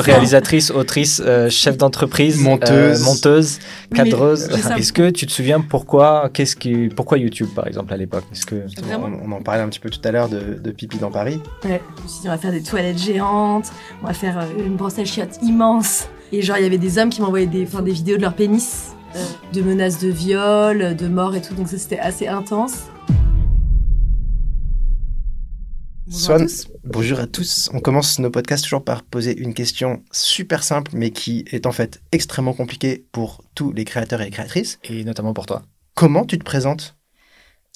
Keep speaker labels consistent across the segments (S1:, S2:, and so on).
S1: Réalisatrice, autrice, euh, chef d'entreprise, euh,
S2: Monteuse.
S1: monteuse, cadreuse. Est-ce que tu te souviens pourquoi, qu'est-ce qui, pourquoi YouTube par exemple à l'époque? Est-ce que
S2: On, on en parlait un petit peu tout à l'heure de, de Pipi dans Paris.
S3: Ouais, je me suis dit, on va faire des toilettes géantes, on va faire euh, une brosse à chiottes immense. Et genre, il y avait des hommes qui m'envoyaient des, enfin, des vidéos de leur pénis, euh, de menaces de viol, de mort et tout, donc ça c'était assez intense. Bonjour à
S2: Swan,
S3: tous.
S2: bonjour à tous. On commence nos podcasts toujours par poser une question super simple, mais qui est en fait extrêmement compliquée pour tous les créateurs et les créatrices.
S1: et notamment pour toi
S2: Comment tu te présentes?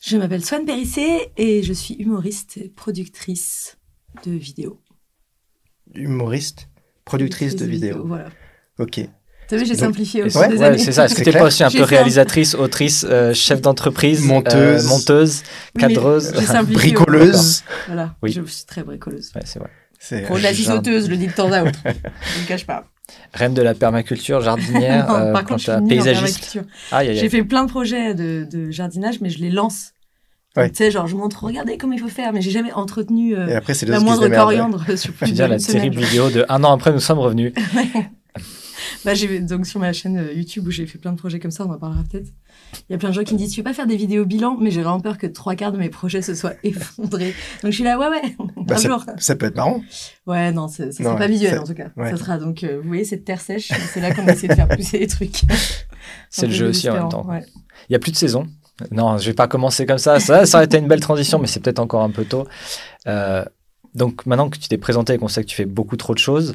S3: Je m'appelle Swan Périssé et je suis humoriste et productrice de vidéos.
S2: Humoriste, productrice de vidéos.
S3: Voilà.
S2: Ok.
S3: T'as vu, j'ai simplifié au
S1: Est-ce-
S3: fil des
S1: ouais,
S3: années.
S1: c'est ça. Est-ce que t'es pas aussi un peu
S3: un-
S1: réalisatrice, autrice, euh, chef d'entreprise,
S2: Monteuse.
S1: euh, monteuse,
S3: Oui, mais
S1: cadreuse
S2: Bricoleuse.
S3: Voilà,
S1: Oui.
S3: je suis très bricoleuse.
S1: Ouais, c'est vrai.
S2: C'est
S3: Pour de la sauteuse, le dis de temps à autre. je ne cache pas.
S1: Reine de la permaculture, jardinière,
S3: Non,
S1: euh,
S3: par contre, je
S1: paysagiste.
S3: J'ai fait plein de projets de, de jardinage, mais je les lance.
S2: Ouais.
S3: Tu sais, genre, je montre, regardez comment il faut faire, mais j'ai jamais entretenu euh,
S2: Et après,
S3: la moindre coriandre sur plus
S1: veux dire la terrible vidéo de un an après, nous sommes revenus.
S3: Bah, donc sur ma chaîne euh, YouTube où j'ai fait plein de projets comme ça, on en parlera peut-être. Il y a plein de gens qui me disent tu veux pas faire des vidéos bilan, mais j'ai vraiment peur que trois quarts de mes projets se soient effondrés. Donc je suis là ouais ouais,
S2: Bah,
S3: un
S2: ça,
S3: jour.
S2: ça peut être marrant.
S3: Ouais non, ça, ça
S2: Non,
S3: sera pas visuel
S2: ça-
S3: en tout cas.
S2: ouais.
S3: Ça sera donc euh, vous voyez cette terre sèche, c'est là qu'on essaie de faire pousser les trucs.
S1: C'est le jeu aussi en même temps.
S3: ouais.
S1: Il y a plus de saison. Non, je vais pas commencer comme ça. Ça, ça aurait été une belle transition, mais c'est peut-être encore un peu tôt. Euh, donc maintenant que tu t'es présenté et qu'on sait que tu fais beaucoup trop de choses,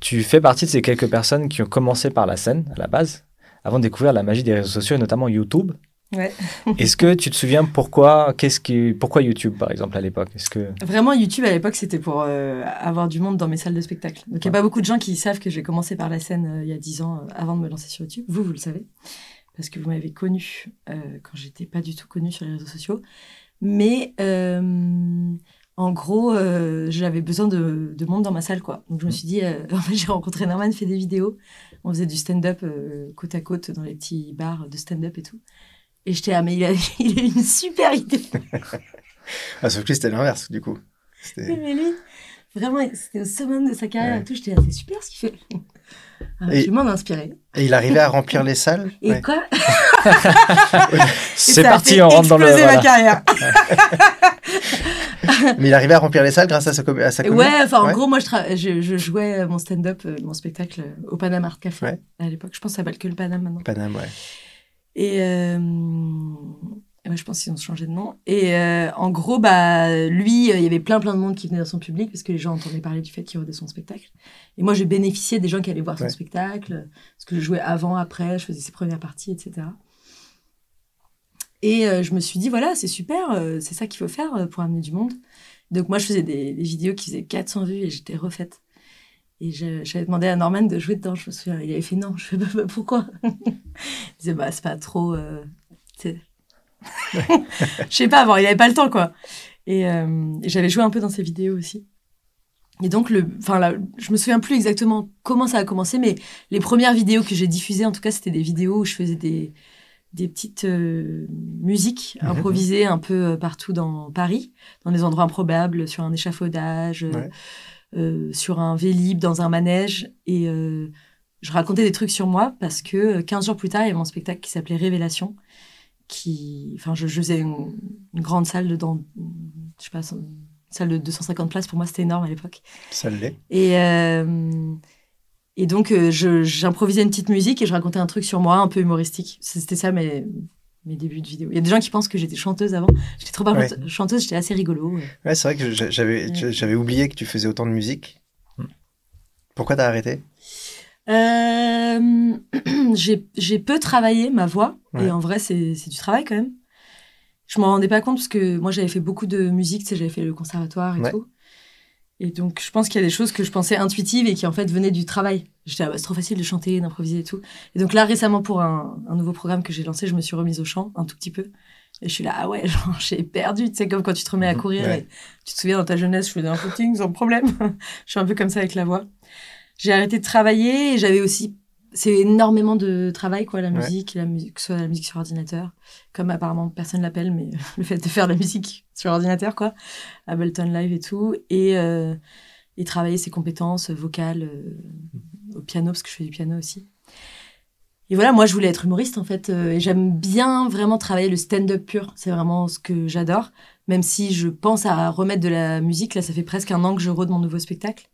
S1: tu fais partie de ces quelques personnes qui ont commencé par la scène à la base, avant de découvrir la magie des réseaux sociaux et notamment YouTube.
S3: Ouais.
S1: Est-ce que tu te souviens pourquoi, qu'est-ce qui, pourquoi YouTube par exemple à l'époque? Est-ce que
S3: Vraiment, YouTube à l'époque, c'était pour euh, avoir du monde dans mes salles de spectacle. Donc, il n'y a pas beaucoup de gens qui savent que j'ai commencé par la scène euh, il y a 10 ans euh, avant de me lancer sur YouTube. Vous, vous le savez. Parce que vous m'avez connu euh, quand j'étais pas du tout connue sur les réseaux sociaux. Mais en gros, euh, j'avais besoin de, de monde dans ma salle, quoi. Donc, je me suis dit, euh, en fait, j'ai rencontré Norman, fait des vidéos. On faisait du stand-up euh, côte à côte dans les petits bars de stand-up et tout. Et j'étais, ah, mais il a, il a une super idée.
S2: Ah, sauf que c'était l'inverse, du coup.
S3: Oui, mais lui, vraiment, c'était au summum de sa carrière
S2: Ouais.
S3: et tout. J'étais c'est super ce qu'il fait.
S2: Et-
S3: Je m'en inspirer.
S2: Et il arrivait à remplir les salles?
S3: Et
S2: Ouais.
S3: quoi?
S1: c'est parti, on rentre dans le. voilà.
S3: ma carrière.
S2: Mais il arrivait à remplir les salles grâce à sa, com- à sa
S3: ouais, enfin, en
S2: Ouais.
S3: gros, moi, je, tra- je, je jouais mon stand-up, euh, mon spectacle euh, au Panama Art Café
S2: Ouais.
S3: à l'époque. Je pense que ça s'appelle que le Panama maintenant.
S2: Paname, ouais.
S3: Et euh, ouais, je pense qu'ils ont changé de nom. Et euh, en gros, bah, lui, euh, il y avait plein plein de monde qui venait dans son public parce que les gens entendaient parler du fait qu'il redait son spectacle. Et moi, j'ai bénéficié des gens qui allaient voir son
S2: Ouais.
S3: spectacle, parce que je jouais avant, après, je faisais ses premières parties, etc. Et euh, je me suis dit, voilà, c'est super, euh, c'est ça qu'il faut faire euh, pour amener du monde. Donc moi, je faisais des, des vidéos qui faisaient 400 vues et j'étais refaite. Et j'avais demandé à Norman de jouer dedans. Je me souviens, il avait fait non. Je bah, bah, pourquoi? Il disait bah c'est pas trop. euh, sais. je sais pas. Bon, il avait pas le temps quoi. Et, euh, et j'avais joué un peu dans ses vidéos aussi. Et donc le, enfin là, je me souviens plus exactement comment ça a commencé, mais les premières vidéos que j'ai diffusées, en tout cas, c'était des vidéos où je faisais des des petites euh, musiques
S2: Mhm.
S3: improvisées un peu euh, partout dans Paris, dans des endroits improbables, sur un échafaudage, euh,
S2: Ouais.
S3: euh, sur un vélib, dans un manège. Et euh, je racontais des trucs sur moi parce que euh, 15 jours plus tard, il y avait mon spectacle qui s'appelait Révélation. Qui, enfin, je, je faisais une, une grande salle dedans, je sais pas, une salle de 250 places. Pour moi, c'était énorme à l'époque.
S2: Ça l'est.
S3: Et, et donc, euh, j'improvisais une petite musique et je racontais un truc sur moi, un peu humoristique. C'était ça mes, mes débuts de vidéo. Il y a des gens qui pensent que j'étais chanteuse avant. J'étais trop pas
S2: Ouais.
S3: chanteuse, j'étais assez rigolo.
S2: Ouais, c'est vrai que j'avais
S3: Ouais.
S2: oublié que tu faisais autant de musique.
S1: Hmm.
S2: Pourquoi t'as arrêté?
S3: Euh, j'ai j'ai peu travaillé ma voix
S2: Ouais.
S3: et en vrai c'est c'est du travail quand même. Je m'en rendais pas compte parce que moi j'avais fait beaucoup de musique, tu sais, j'avais fait le conservatoire et
S2: Ouais.
S3: tout. Et donc je pense qu'il y a des choses que je pensais intuitives et qui en fait venaient du travail. J'étais ah bah, c'est trop facile de chanter, d'improviser et tout. Et donc là récemment pour un, un nouveau programme que j'ai lancé, je me suis remise au chant un tout petit peu. Et je suis là ah ouais genre j'ai perdu, tu sais comme quand tu te remets à
S2: Mhm.
S3: courir
S2: Ouais.
S3: et tu te souviens dans ta jeunesse je faisais un footing sans problème. je suis un peu comme ça avec la voix. J'ai arrêté de travailler et j'avais aussi c'est énormément de travail quoi la
S2: Ouais.
S3: musique la musique que ce soit la musique sur ordinateur comme apparemment personne l'appelle mais le fait de faire de la musique sur ordinateur quoi Ableton Live et tout et euh, et travailler ses compétences vocales euh, au piano, parce que je fais du piano aussi. Et voilà, moi, je voulais être humoriste, en fait. euh, et j'aime bien vraiment travailler le stand-up pur. C'est vraiment ce que j'adore. Même si je pense à remettre de la musique. Là, ça fait presque un an que je rôde mon nouveau spectacle.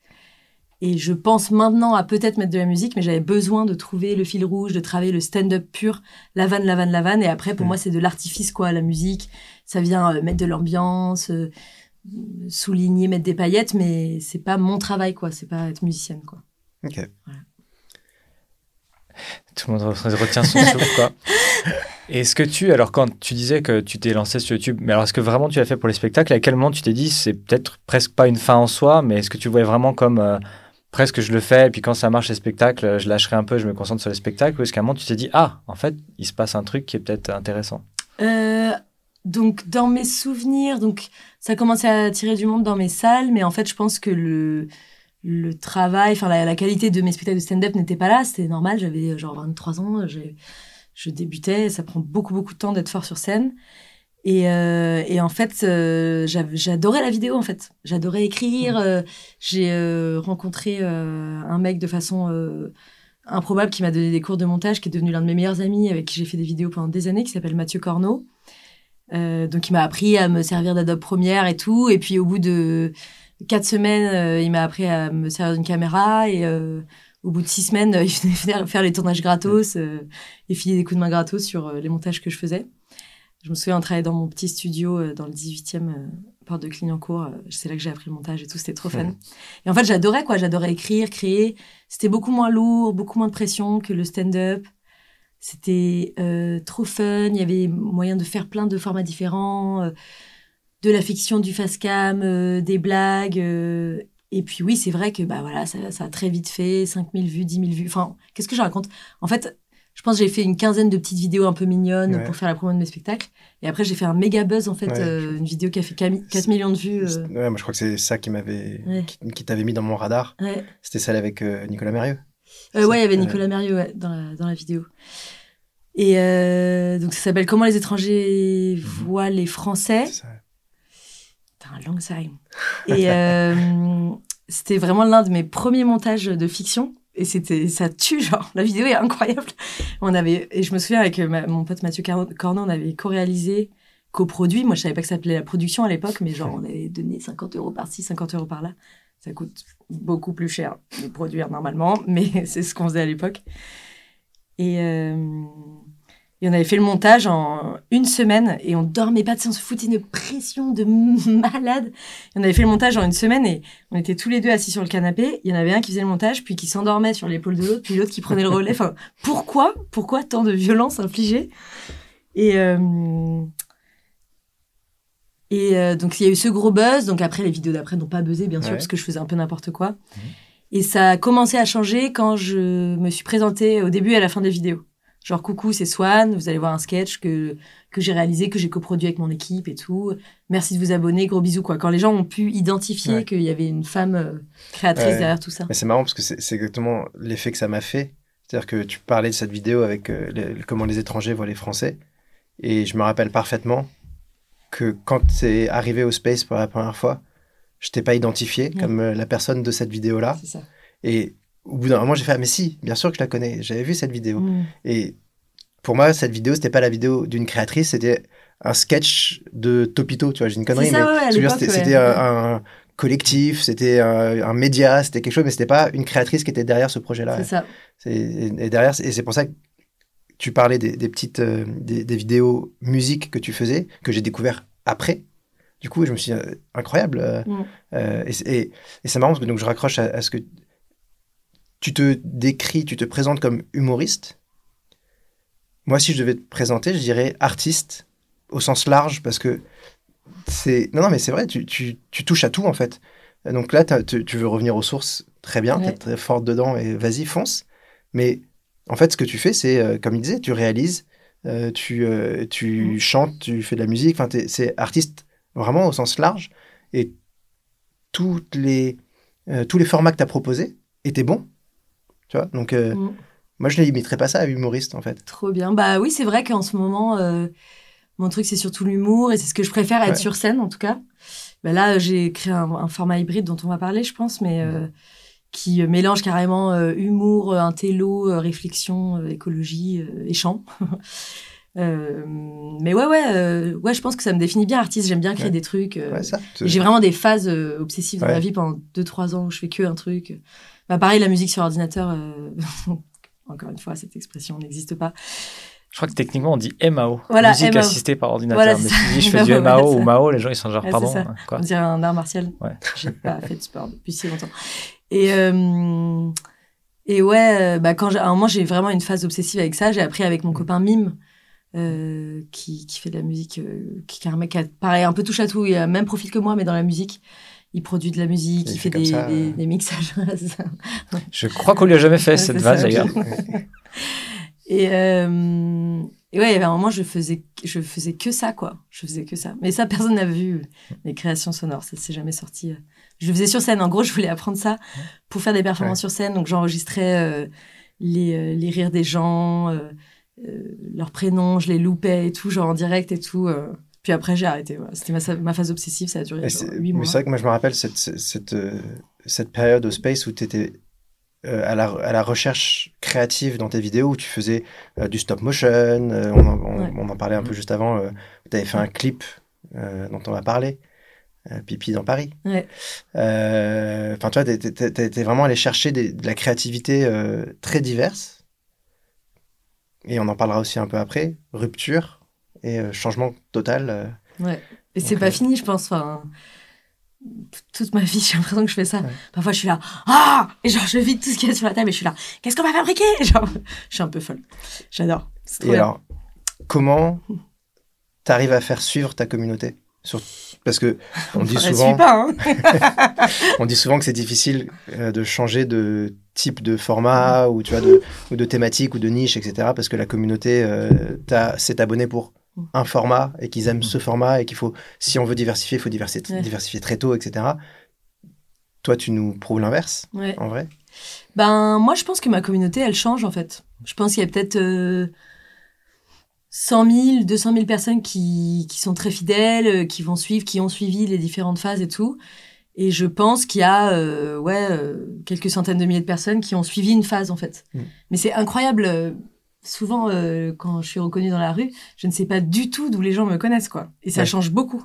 S3: Et je pense maintenant à peut-être mettre de la musique, mais j'avais besoin de trouver le fil rouge, de travailler le stand-up pur, la vanne, la vanne, la vanne. Et après, pour
S2: Mm.
S3: moi, c'est de l'artifice, quoi, la musique. Ça vient euh, mettre de l'ambiance, euh, souligner, mettre des paillettes, mais c'est pas mon travail, quoi. C'est pas être musicienne, quoi.
S2: Ok.
S1: Tout le monde re- retient son souffle, quoi. Est-ce que tu, alors quand tu disais que tu t'es lancé sur YouTube, mais alors est-ce que vraiment tu l'as fait pour les spectacles? À quel moment tu t'es dit c'est peut-être presque pas une fin en soi, mais est-ce que tu voyais vraiment comme euh, presque je le fais, et puis quand ça marche les spectacles, je lâcherai un peu, je me concentre sur les spectacles, ou est-ce qu'à un moment tu t'es dit ah, en fait, il se passe un truc qui est peut-être intéressant?
S3: Euh, donc, dans mes souvenirs, donc ça a commencé à attirer du monde dans mes salles, mais en fait, je pense que le, le travail, enfin, la, qualité de mes spectacles de stand-up n'était pas là. C'était normal, j'avais genre 23 ans, je débutais, ça prend beaucoup, beaucoup de temps d'être fort sur scène. Et, euh, et en fait, euh, j'adorais la vidéo, en fait. J'adorais écrire. euh, J'ai euh, rencontré euh, un mec de façon euh, improbable qui m'a donné des cours de montage, qui est devenu l'un de mes meilleurs amis, avec qui j'ai fait des vidéos pendant des années, qui s'appelle Mathieu Corneau. Euh, donc, il m'a appris à me servir d'Adobe Premiere et tout. Et puis, au bout de quatre semaines, il m'a appris à me servir d'une caméra. Et euh, au bout de six semaines, il venait faire, les tournages gratos euh, et filer des coups de main gratos sur les montages que je faisais. Je me souviens, on travaillait dans mon petit studio euh, dans le 18e, euh, porte de Clignancourt. Euh, c'est là que j'ai appris le montage et tout. C'était trop fun. Et en fait, j'adorais, quoi. J'adorais écrire, créer. C'était beaucoup moins lourd, beaucoup moins de pression que le stand-up. C'était euh, trop fun. Il y avait moyen de faire plein de formats différents, euh, de la fiction, du fast cam, euh, des blagues. et puis oui, c'est vrai que bah voilà, ça, ça a très vite fait 5000 vues, 10 000 vues. Enfin, qu'est-ce que je raconte? En fait, je pense que j'ai fait une quinzaine de petites vidéos un peu mignonnes
S2: Ouais.
S3: pour faire la promo de mes spectacles. Et après, j'ai fait un méga buzz en fait,
S2: Ouais,
S3: euh, une vidéo qui a fait 4 millions de vues. euh,
S2: Ouais, moi je crois que c'est ça qui m'avait,
S3: Ouais.
S2: qui, qui t'avait mis dans mon radar. C'était celle avec euh, Nicolas Mérieux.
S3: Ouais, il y avait. Nicolas Mérieux dans, la, dans la vidéo. Et donc ça s'appelle Comment les étrangers voient les Français.
S2: C'est ça.
S3: T'as un long time. Et c'était vraiment l'un de mes premiers montages de fiction. Et c'était, ça tue, genre, la vidéo est incroyable. On avait, et je me souviens avec ma- mon pote Mathieu Corneau, on avait co-réalisé, coproduit. Moi, je savais pas que ça s'appelait la production à l'époque, mais genre, on avait donné 50 euros par-ci, 50 euros par-là. Ça coûte beaucoup plus cher de produire normalement, mais c'est ce qu'on faisait à l'époque. Et, euh, et on avait fait le montage en une semaine et on dormait pas, sais, on se foutait une pression de malade. Et on avait fait le montage en une semaine et on était tous les deux assis sur le canapé. Il y en avait un qui faisait le montage, puis qui s'endormait sur l'épaule de l'autre, puis l'autre qui prenait le relais. Enfin, pourquoi Pourquoi tant de violence infligée? Et, euh, et euh, donc, il y a eu ce gros buzz. Donc, après, les vidéos d'après n'ont pas buzzé, bien sûr,
S2: Ouais.
S3: parce que je faisais un peu n'importe quoi. Et ça a commencé à changer quand je me suis présentée au début et à la fin des vidéos. Genre, coucou, c'est Swan, vous allez voir un sketch que, que j'ai réalisé, que j'ai coproduit avec mon équipe et tout. Merci de vous abonner, gros bisous, quoi. Quand les gens ont pu identifier
S2: Ouais.
S3: qu'il y avait une femme euh, créatrice
S2: Ouais.
S3: derrière tout ça.
S2: Mais c'est marrant parce que c'est exactement l'effet que ça m'a fait. C'est-à-dire que tu parlais de cette vidéo avec euh, les- comment les étrangers voient les Français. Et je me rappelle parfaitement que quand c'est arrivé au Space pour la première fois, je t'ai pas identifié
S3: Ouais.
S2: comme euh, la personne de cette vidéo-là.
S3: C'est ça.
S2: Et au bout d'un moment, j'ai fait Ah, mais si, bien sûr que je la connais. J'avais vu cette vidéo.
S3: Mm.
S2: Et pour moi, cette vidéo, c'était pas la vidéo d'une créatrice, c'était un sketch de Topito. Tu vois, j'ai une connerie,
S3: ça,
S2: mais
S3: ouais,
S2: c'était
S3: ouais.
S2: un, un collectif, c'était un, un média, c'était quelque chose, mais c'était pas une créatrice qui était derrière ce projet-là.
S3: C'est ça.
S2: Et, et derrière, et c'est pour ça que tu parlais des, des petites euh, des, des vidéos musique que tu faisais, que j'ai découvert après. Du coup, je me suis dit, euh, incroyable. euh,
S3: Mm.
S2: euh, et et, et c'est marrant parce que donc, je raccroche à, à ce que tu te décris, tu te présentes comme humoriste. Moi, si je devais te présenter, je dirais artiste au sens large parce que c'est. Non, non, mais c'est vrai, tu, tu, tu touches à tout en fait. Donc là, tu, tu veux revenir aux sources, très bien,
S3: Ouais.
S2: t'es très forte dedans et vas-y, fonce. Mais en fait, ce que tu fais, c'est, euh, comme il disait, tu réalises, euh, tu, euh, tu
S3: Mm.
S2: chantes, tu fais de la musique, enfin, c'est artiste vraiment au sens large. Et toutes les, tous les formats que tu as proposés étaient bons. Tu vois Donc, euh,
S3: Mm.
S2: moi, je ne limiterais pas ça à humoriste, en fait.
S3: Trop bien. Bah oui, c'est vrai qu'en ce moment, euh, mon truc, c'est surtout l'humour et c'est ce que je préfère être
S2: Ouais.
S3: sur scène, en tout cas. bah là, j'ai créé un, un, format hybride dont on va parler, je pense, mais euh, qui mélange carrément humour, intello, réflexion, écologie et chant. mais ouais, ouais, ouais, je pense que ça me définit bien artiste. J'aime bien créer
S2: Ouais.
S3: des trucs.
S2: Ouais,
S3: j'ai vraiment des phases obsessives dans
S2: Ouais.
S3: ma vie pendant 2-3 ans où je fais que un truc. Bah, pareil, la musique sur ordinateur, euh, encore une fois, cette expression n'existe pas.
S1: Je crois que techniquement, on dit MAO.
S3: Voilà,
S1: musique
S3: MAO.
S1: assistée par ordinateur.
S3: Voilà,
S1: mais si je fais du MAO ou MAO, les gens ils sont genre
S3: Ouais,
S1: pardon. Quoi
S3: On dirait un art martial.
S1: Ouais.
S3: J'ai pas fait de sport depuis si longtemps. Et, euh, et ouais, euh, bah quand j'ai- à un moment, j'ai vraiment une phase obsessive avec ça. J'ai appris avec mon copain Mime, euh, qui, qui fait de la musique, euh, qui, qui est un mec qui a, pareil, un peu touche à tout. Il a le même profil que moi, mais dans la musique. Il produit de la musique, il,
S2: il
S3: fait, des,
S2: ça,
S3: des,
S2: euh.
S3: des mixages.
S1: Je crois qu'on lui a jamais fait
S3: Ouais,
S1: cette
S3: ça,
S1: d'ailleurs.
S3: Et, euh, et ouais, il y avait un moment, je faisais, je faisais que ça, quoi. Je faisais que ça. Mais ça, personne n'a vu mes créations sonores. Ça s'est jamais sorti. euh. Je le faisais sur scène. En gros, je voulais apprendre ça pour faire des performances sur scène. Donc, j'enregistrais euh, les, euh, les rires des gens, euh, euh, leurs prénoms, je les loupais et tout, genre en direct et tout. Euh. Puis après, j'ai arrêté. voilà. C'était ma, ma phase obsessive. Ça a duré
S2: Et
S3: genre,
S2: c'est-
S3: huit
S2: mais
S3: mois.
S2: c'est vrai que moi, je me rappelle cette, cette, cette, euh, période au Space où tu étais à, la, à la recherche créative dans tes vidéos, où tu faisais euh, du stop motion. euh, on, en, on,
S3: Ouais.
S2: on en parlait un peu juste avant. euh, tu avais fait un clip euh, dont on va parler. euh, Pipi dans Paris.
S3: Ouais.
S2: Euh, Enfin, tu vois, t'es- vraiment allé chercher des- de la créativité euh, très diverse. Et on en parlera aussi un peu après. Rupture et euh, changement total. euh,
S3: Ouais. Et c'est pas
S2: euh,
S3: fini, je pense. Enfin, toute ma vie, j'ai l'impression que je fais ça.
S2: Ouais.
S3: Parfois, je suis là, ah Et genre, je vide tout ce qu'il y a sur la table et je suis là, qu'est-ce qu'on va fabriquer? Genre, je suis un peu folle. J'adore.
S2: Et
S3: bien.
S2: alors, comment tu arrives à faire suivre ta communauté? Sur- Parce que on dit
S3: elle
S2: souvent,
S3: pas, hein
S2: on dit souvent que c'est difficile de changer de type de format ou tu vois de ou de thématique ou de niche, etc. Parce que la communauté euh, s'est abonnée pour un format et qu'ils aiment ce format et qu'il faut, si on veut diversifier, il faut diversifier,
S3: Ouais.
S2: diversifier très tôt, etc. Toi, tu nous prouves l'inverse,
S3: Ouais.
S2: en vrai?
S3: Ben, moi, je pense que ma communauté, elle change, en fait. Je pense qu'il y a peut-être euh, 100 000, 200 000 personnes qui, qui sont très fidèles, euh, qui vont suivre, qui ont suivi les différentes phases et tout. Et je pense qu'il y a, euh, ouais, euh, quelques centaines de milliers de personnes qui ont suivi une phase, en fait.
S2: Mm.
S3: Mais c'est incroyable. Souvent, euh, quand je suis reconnue dans la rue, je ne sais pas du tout d'où les gens me connaissent, quoi. Et ça
S2: Ouais.
S3: change beaucoup.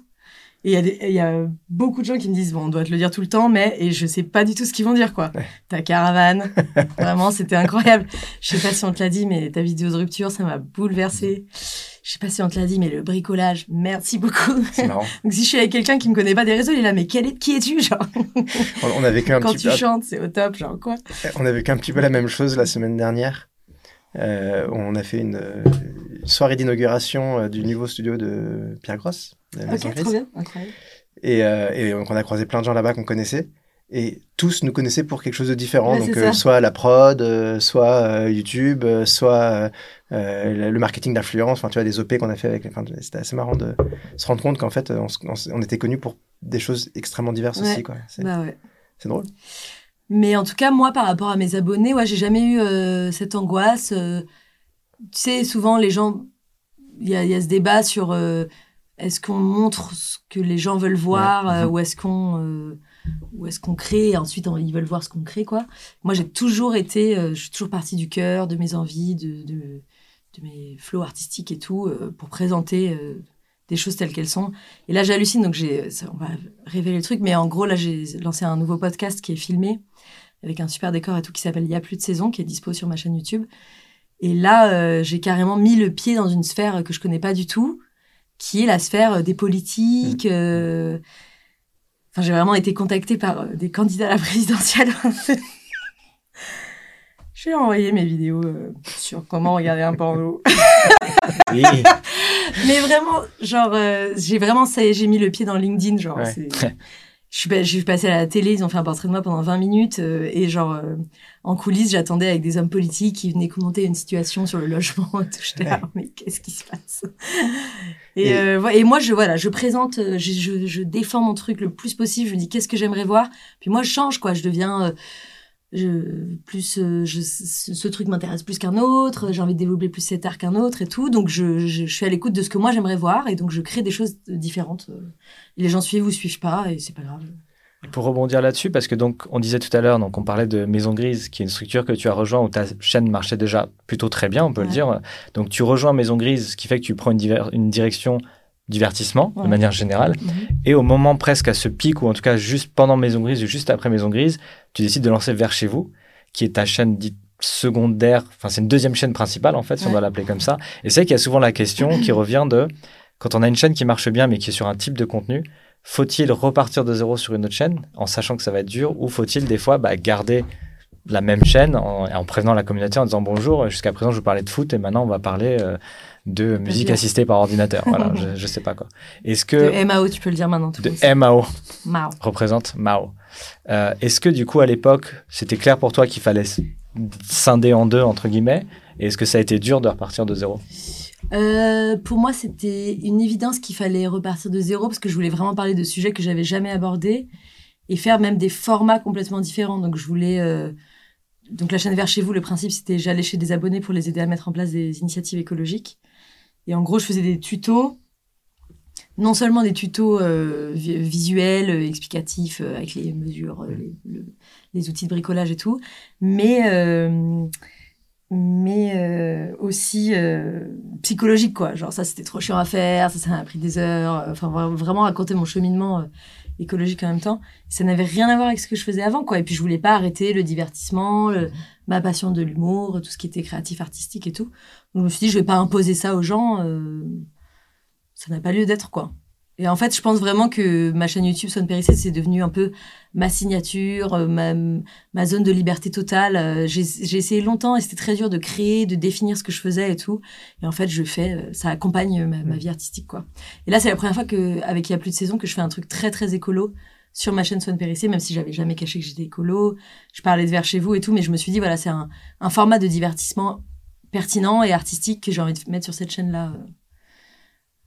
S3: Et il y, a des- il y a beaucoup de gens qui me disent, bon, on doit te le dire tout le temps, mais, et je sais pas du tout ce qu'ils vont dire, quoi. Ta caravane. Vraiment, c'était incroyable. Je sais pas si on te l'a dit, mais ta vidéo de rupture, ça m'a bouleversée. Je sais pas si on te l'a dit, mais le bricolage, merci beaucoup.
S2: C'est marrant.
S3: Donc si je suis avec quelqu'un qui me connaît pas des réseaux, il est là, mais quel est, qui es-tu, genre?
S2: On, a vécu un
S3: Quand
S2: petit
S3: tu
S2: peu.
S3: chantes, c'est au top, genre quoi?
S2: On a vécu un petit peu la même chose la semaine dernière. Euh, on a fait une, euh, une soirée d'inauguration euh, du nouveau studio de Pierre Grosse, de la
S3: Ok, trop bien, incroyable.
S2: Et, euh, et donc on a croisé plein de gens là-bas qu'on connaissait. Et tous nous connaissaient pour quelque chose de différent.
S3: Ouais,
S2: donc euh, soit la prod, euh, soit YouTube, soit le marketing d'influence. Enfin, tu vois, des OP qu'on a fait avec. Enfin, c'était assez marrant de se rendre compte qu'en fait, on, était connus pour des choses extrêmement diverses
S3: Ouais.
S2: aussi. quoi. C'est
S3: Bah ouais.
S2: c'est drôle.
S3: Mais en tout cas, moi, par rapport à mes abonnés, ouais, j'ai jamais eu euh, cette angoisse. euh, tu sais, souvent, les gens, il y y a ce débat sur euh, est-ce qu'on montre ce que les gens veulent voir
S2: Ouais.
S3: ou est-ce qu'on ou est-ce qu'on crée et ensuite on- ils veulent voir ce qu'on crée, quoi. Moi, j'ai toujours été, je suis toujours partie du cœur, de mes envies, de, de, de mes flots artistiques et tout, pour présenter des choses telles qu'elles sont. Et là, j'hallucine, donc j'ai, on va révéler le truc, mais en gros, là, j'ai lancé un nouveau podcast qui est filmé avec un super décor et tout qui s'appelle Il y a plus de saison, qui est dispo sur ma chaîne YouTube. Et là, euh, j'ai carrément mis le pied dans une sphère que je connais pas du tout, qui est la sphère euh, des politiques. euh, Enfin, j'ai vraiment été contactée par euh, des candidats à la présidentielle. J'ai envoyé mes vidéos sur comment regarder un porno.
S1: Oui.
S3: Mais vraiment, genre, j'ai vraiment, ça j'ai mis le pied dans LinkedIn, genre,
S2: Ouais.
S3: Je suis, je suis passée à la télé, ils ont fait un portrait de moi pendant 20 minutes, euh, et genre, euh, en coulisses, j'attendais avec des hommes politiques qui venaient commenter une situation sur le logement. J'étais là, mais qu'est-ce qui se passe? Et,
S2: Et-
S3: euh, et moi, je, voilà, je présente, euh, je, je, je défends mon truc le plus possible, je me dis qu'est-ce que j'aimerais voir, puis moi, je change, quoi, je deviens... euh, je, plus euh, je, ce truc m'intéresse plus qu'un autre, j'ai envie de développer plus cet art qu'un autre et tout. Donc je, je, suis à l'écoute de ce que moi j'aimerais voir et donc je crée des choses différentes. Et les gens suivent ou suivent pas et c'est pas grave.
S1: Pour rebondir là-dessus, parce que donc on disait tout à l'heure, donc on parlait de Maison Grise, qui est une structure que tu as rejoint où ta chaîne marchait déjà plutôt très bien, on peut le dire. Donc tu rejoins Maison Grise, ce qui fait que tu prends une direction divertissement de manière générale.
S3: Mhm.
S1: Et au moment presque à ce pic, ou en tout cas juste pendant Maison Grise ou juste après Maison Grise, tu décides de lancer Vers chez vous, qui est ta chaîne dite secondaire, enfin c'est une deuxième chaîne principale en fait, si on doit l'appeler comme ça. Et c'est qu'il y a souvent la question qui revient de, quand on a une chaîne qui marche bien mais qui est sur un type de contenu, faut-il repartir de zéro sur une autre chaîne en sachant que ça va être dur, ou faut-il des fois bah, garder la même chaîne en, en prévenant la communauté en disant bonjour, jusqu'à présent je vous parlais de foot et maintenant on va parler euh, de musique
S3: bien.
S1: assistée par ordinateur. Voilà, je, je sais pas quoi. Est-ce que
S3: De MAO, tu peux le dire maintenant. Tout
S1: de. MAO
S3: Mao.
S1: représente Mao. Euh, Est-ce que du coup à l'époque c'était clair pour toi qu'il fallait scinder en deux entre guillemets et est-ce que ça a été dur de repartir de zéro?
S3: Euh, pour moi, c'était une évidence qu'il fallait repartir de zéro parce que je voulais vraiment parler de sujets que j'avais jamais abordés et faire même des formats complètement différents. Donc, je voulais. euh, Donc, la chaîne Vers chez vous, le principe, c'était j'allais chez des abonnés pour les aider à mettre en place des initiatives écologiques. Et en gros, je faisais des tutos. Non seulement des tutos euh, vi- visuels, euh, explicatifs, euh, avec les mesures, les, le- les outils de bricolage et tout, mais mais aussi psychologique quoi. Genre ça c'était trop chiant à faire ça ça m'a pris des heures. Enfin vra- vraiment raconter mon cheminement écologique en même temps. Ça n'avait rien à voir avec ce que je faisais avant quoi. Et puis je voulais pas arrêter le divertissement le- ma passion de l'humour tout ce qui était créatif artistique et tout donc je me suis dit je vais pas imposer ça aux gens euh, ça n'a pas lieu d'être quoi et en fait je pense vraiment que ma chaîne YouTube Son Périssé c'est devenu un peu ma signature euh, ma, ma zone de liberté totale. Euh, J'ai essayé longtemps et c'était très dur de créer, de définir ce que je faisais et tout. Et en fait, je fais, ça accompagne ma, ma vie artistique, quoi. Et là, c'est la première fois que, avec il y a plus de saison, que je fais un truc très très écolo sur ma chaîne Swan Périssé, même si j'avais jamais caché que j'étais écolo. Je parlais de vers chez vous et tout, mais je me suis dit, voilà, c'est un, un format de divertissement pertinent et artistique que j'ai envie de mettre sur cette chaîne-là.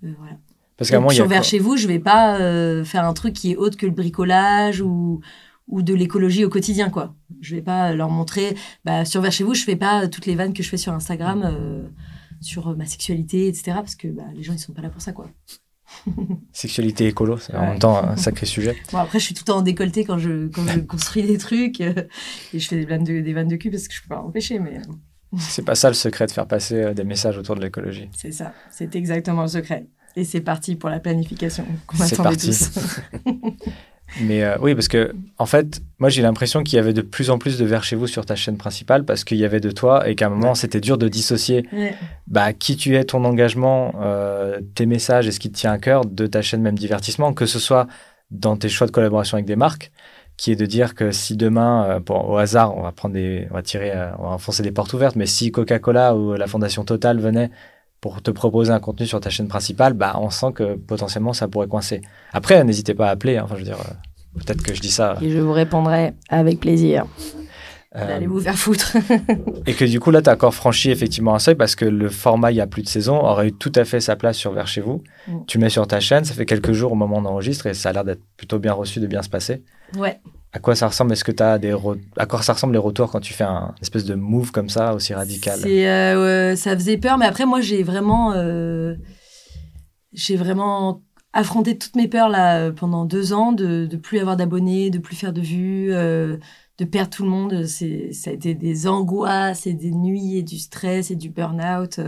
S3: Euh, euh, voilà.
S1: Parce qu'à a
S3: sur vers chez vous, je vais pas euh, faire un truc qui est autre que le bricolage ou ou de l'écologie au quotidien quoi. Je vais pas leur montrer bah, sur vers chez vous, je fais pas toutes les vannes que je fais sur Instagram euh, sur ma sexualité etc parce que bah, les gens ils sont pas là pour ça quoi.
S1: sexualité écolo, c'est en même temps un sacré sujet.
S3: Bon après je suis tout le temps en décolleté quand je quand je construis des trucs euh, et je fais des vannes de des vannes de cul parce que je peux pas empêcher mais euh,
S1: C'est pas ça le secret de faire passer euh, des messages autour de l'écologie.
S3: c'est ça, c'est exactement le secret. Et c'est parti pour la planification qu'on attendait
S1: parti.
S3: tous.
S1: Mais euh, oui, parce que en fait, moi j'ai l'impression qu'il y avait de plus en plus de vers chez vous sur ta chaîne principale parce qu'il y avait de toi et qu'à un moment c'était dur de dissocier
S3: Ouais.
S1: bah, qui tu es, ton engagement, euh, tes messages et ce qui te tient à cœur de ta chaîne même divertissement, que ce soit dans tes choix de collaboration avec des marques, qui est de dire que si demain, euh, au hasard, on va prendre des, on va tirer, on va enfoncer des portes ouvertes, mais si Coca-Cola ou la Fondation Total venait pour te proposer un contenu sur ta chaîne principale, bah, on sent que potentiellement ça pourrait coincer. Après, n'hésitez pas à appeler, hein, enfin, je veux dire, euh, peut-être que je dis ça.
S3: Et je vous répondrai avec plaisir.
S1: euh,
S3: Allez vous faire foutre.
S1: Et que du coup, là, tu as encore franchi effectivement un seuil parce que le format il y a plus de saison aurait eu tout à fait sa place sur Vers chez vous.
S3: Mm.
S1: Tu mets sur ta chaîne, ça fait quelques jours au moment où on enregistre et ça a l'air d'être plutôt bien reçu, de bien se passer.
S3: ouais.
S1: À quoi ça ressemble? Est-ce que tu as des à quoi ça ressemble les retours quand tu fais un espèce de move comme ça aussi radical?
S3: Euh, ça faisait peur, mais après, moi, j'ai vraiment, euh, j'ai vraiment affronté toutes mes peurs là pendant deux ans, de, de plus avoir d'abonnés, de plus faire de vues, euh, de perdre tout le monde. C'est, ça a été des angoisses et des nuits et du stress et du burn-out.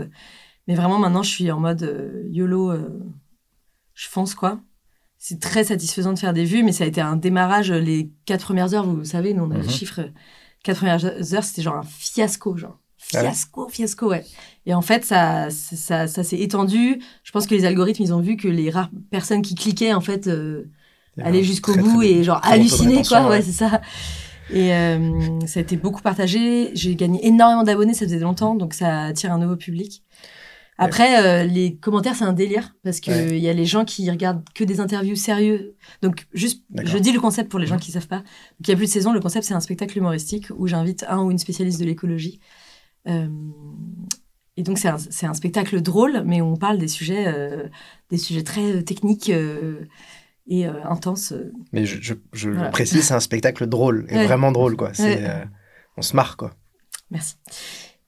S3: Mais vraiment, maintenant, je suis en mode YOLO, je fonce quoi. C'est très satisfaisant de faire des vues, mais ça a été un démarrage. euh, Les quatre premières heures, vous savez, nous, on a
S1: Mhm.
S3: les chiffres. euh, Quatre premières heures, c'était genre un fiasco, genre.
S2: Ah
S3: Fiasco, fiasco, ouais. Et en fait, ça, ça, ça s'est étendu. Je pense que les algorithmes, ils ont vu que les rares personnes qui cliquaient, en fait, euh, allaient jusqu'au
S2: Très, très
S3: bout et genre
S2: rétention,
S3: quoi. Ouais,
S2: ouais.
S3: c'est ça. Et euh, ça a été beaucoup partagé. J'ai gagné énormément d'abonnés, ça faisait longtemps, donc ça attire un nouveau public. Après, euh, les commentaires, c'est un délire parce que
S2: Ouais.
S3: il y a les gens qui regardent que des interviews sérieux. Donc, juste, je dis le concept pour les gens qui savent pas. Donc, il y a plus de saison. Le concept, c'est un spectacle humoristique où j'invite un ou une spécialiste de l'écologie. Euh, et donc, c'est un, spectacle drôle, mais on parle des sujets, euh, des sujets très techniques et intenses.
S2: Mais je, je, je
S3: Voilà.
S2: précise, c'est un spectacle drôle, et
S3: Ouais.
S2: vraiment drôle, quoi.
S3: Ouais.
S2: on se marre, quoi.
S3: Merci.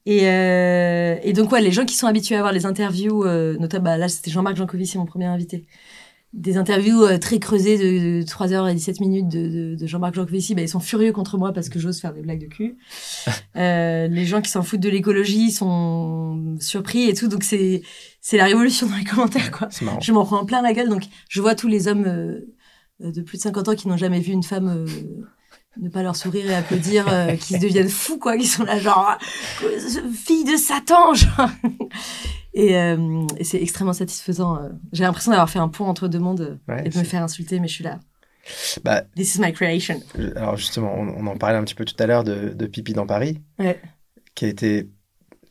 S3: Et, euh, et donc, ouais, les gens qui sont habitués à voir les interviews, euh, notamment, bah, là, c'était Jean-Marc Jancovici, mon premier invité. Des interviews euh, très creusées de, de 3h17 minutes de, de, de Jean-Marc Jancovici, bah, ils sont furieux contre moi parce que j'ose faire des blagues de cul. Euh, les gens qui s'en foutent de l'écologie sont surpris et tout. Donc, c'est, c'est la révolution dans les commentaires, quoi.
S2: Marrant.
S3: Je m'en prends plein la gueule. Donc, je vois tous les hommes euh, de plus de 50 ans qui n'ont jamais vu une femme euh, ne pas leur sourire et applaudir, euh, qui se deviennent fous, quoi, qui sont là, genre, euh, fille de Satan, genre. Et, euh, et c'est extrêmement satisfaisant. J'ai l'impression d'avoir fait un pont entre deux mondes
S2: Ouais,
S3: et de me faire insulter, mais je suis là.
S2: Bah,
S3: This is my creation.
S2: alors justement, on, on en parlait un petit peu tout à l'heure de, de Pipi dans Paris,
S3: Ouais.
S2: qui a été,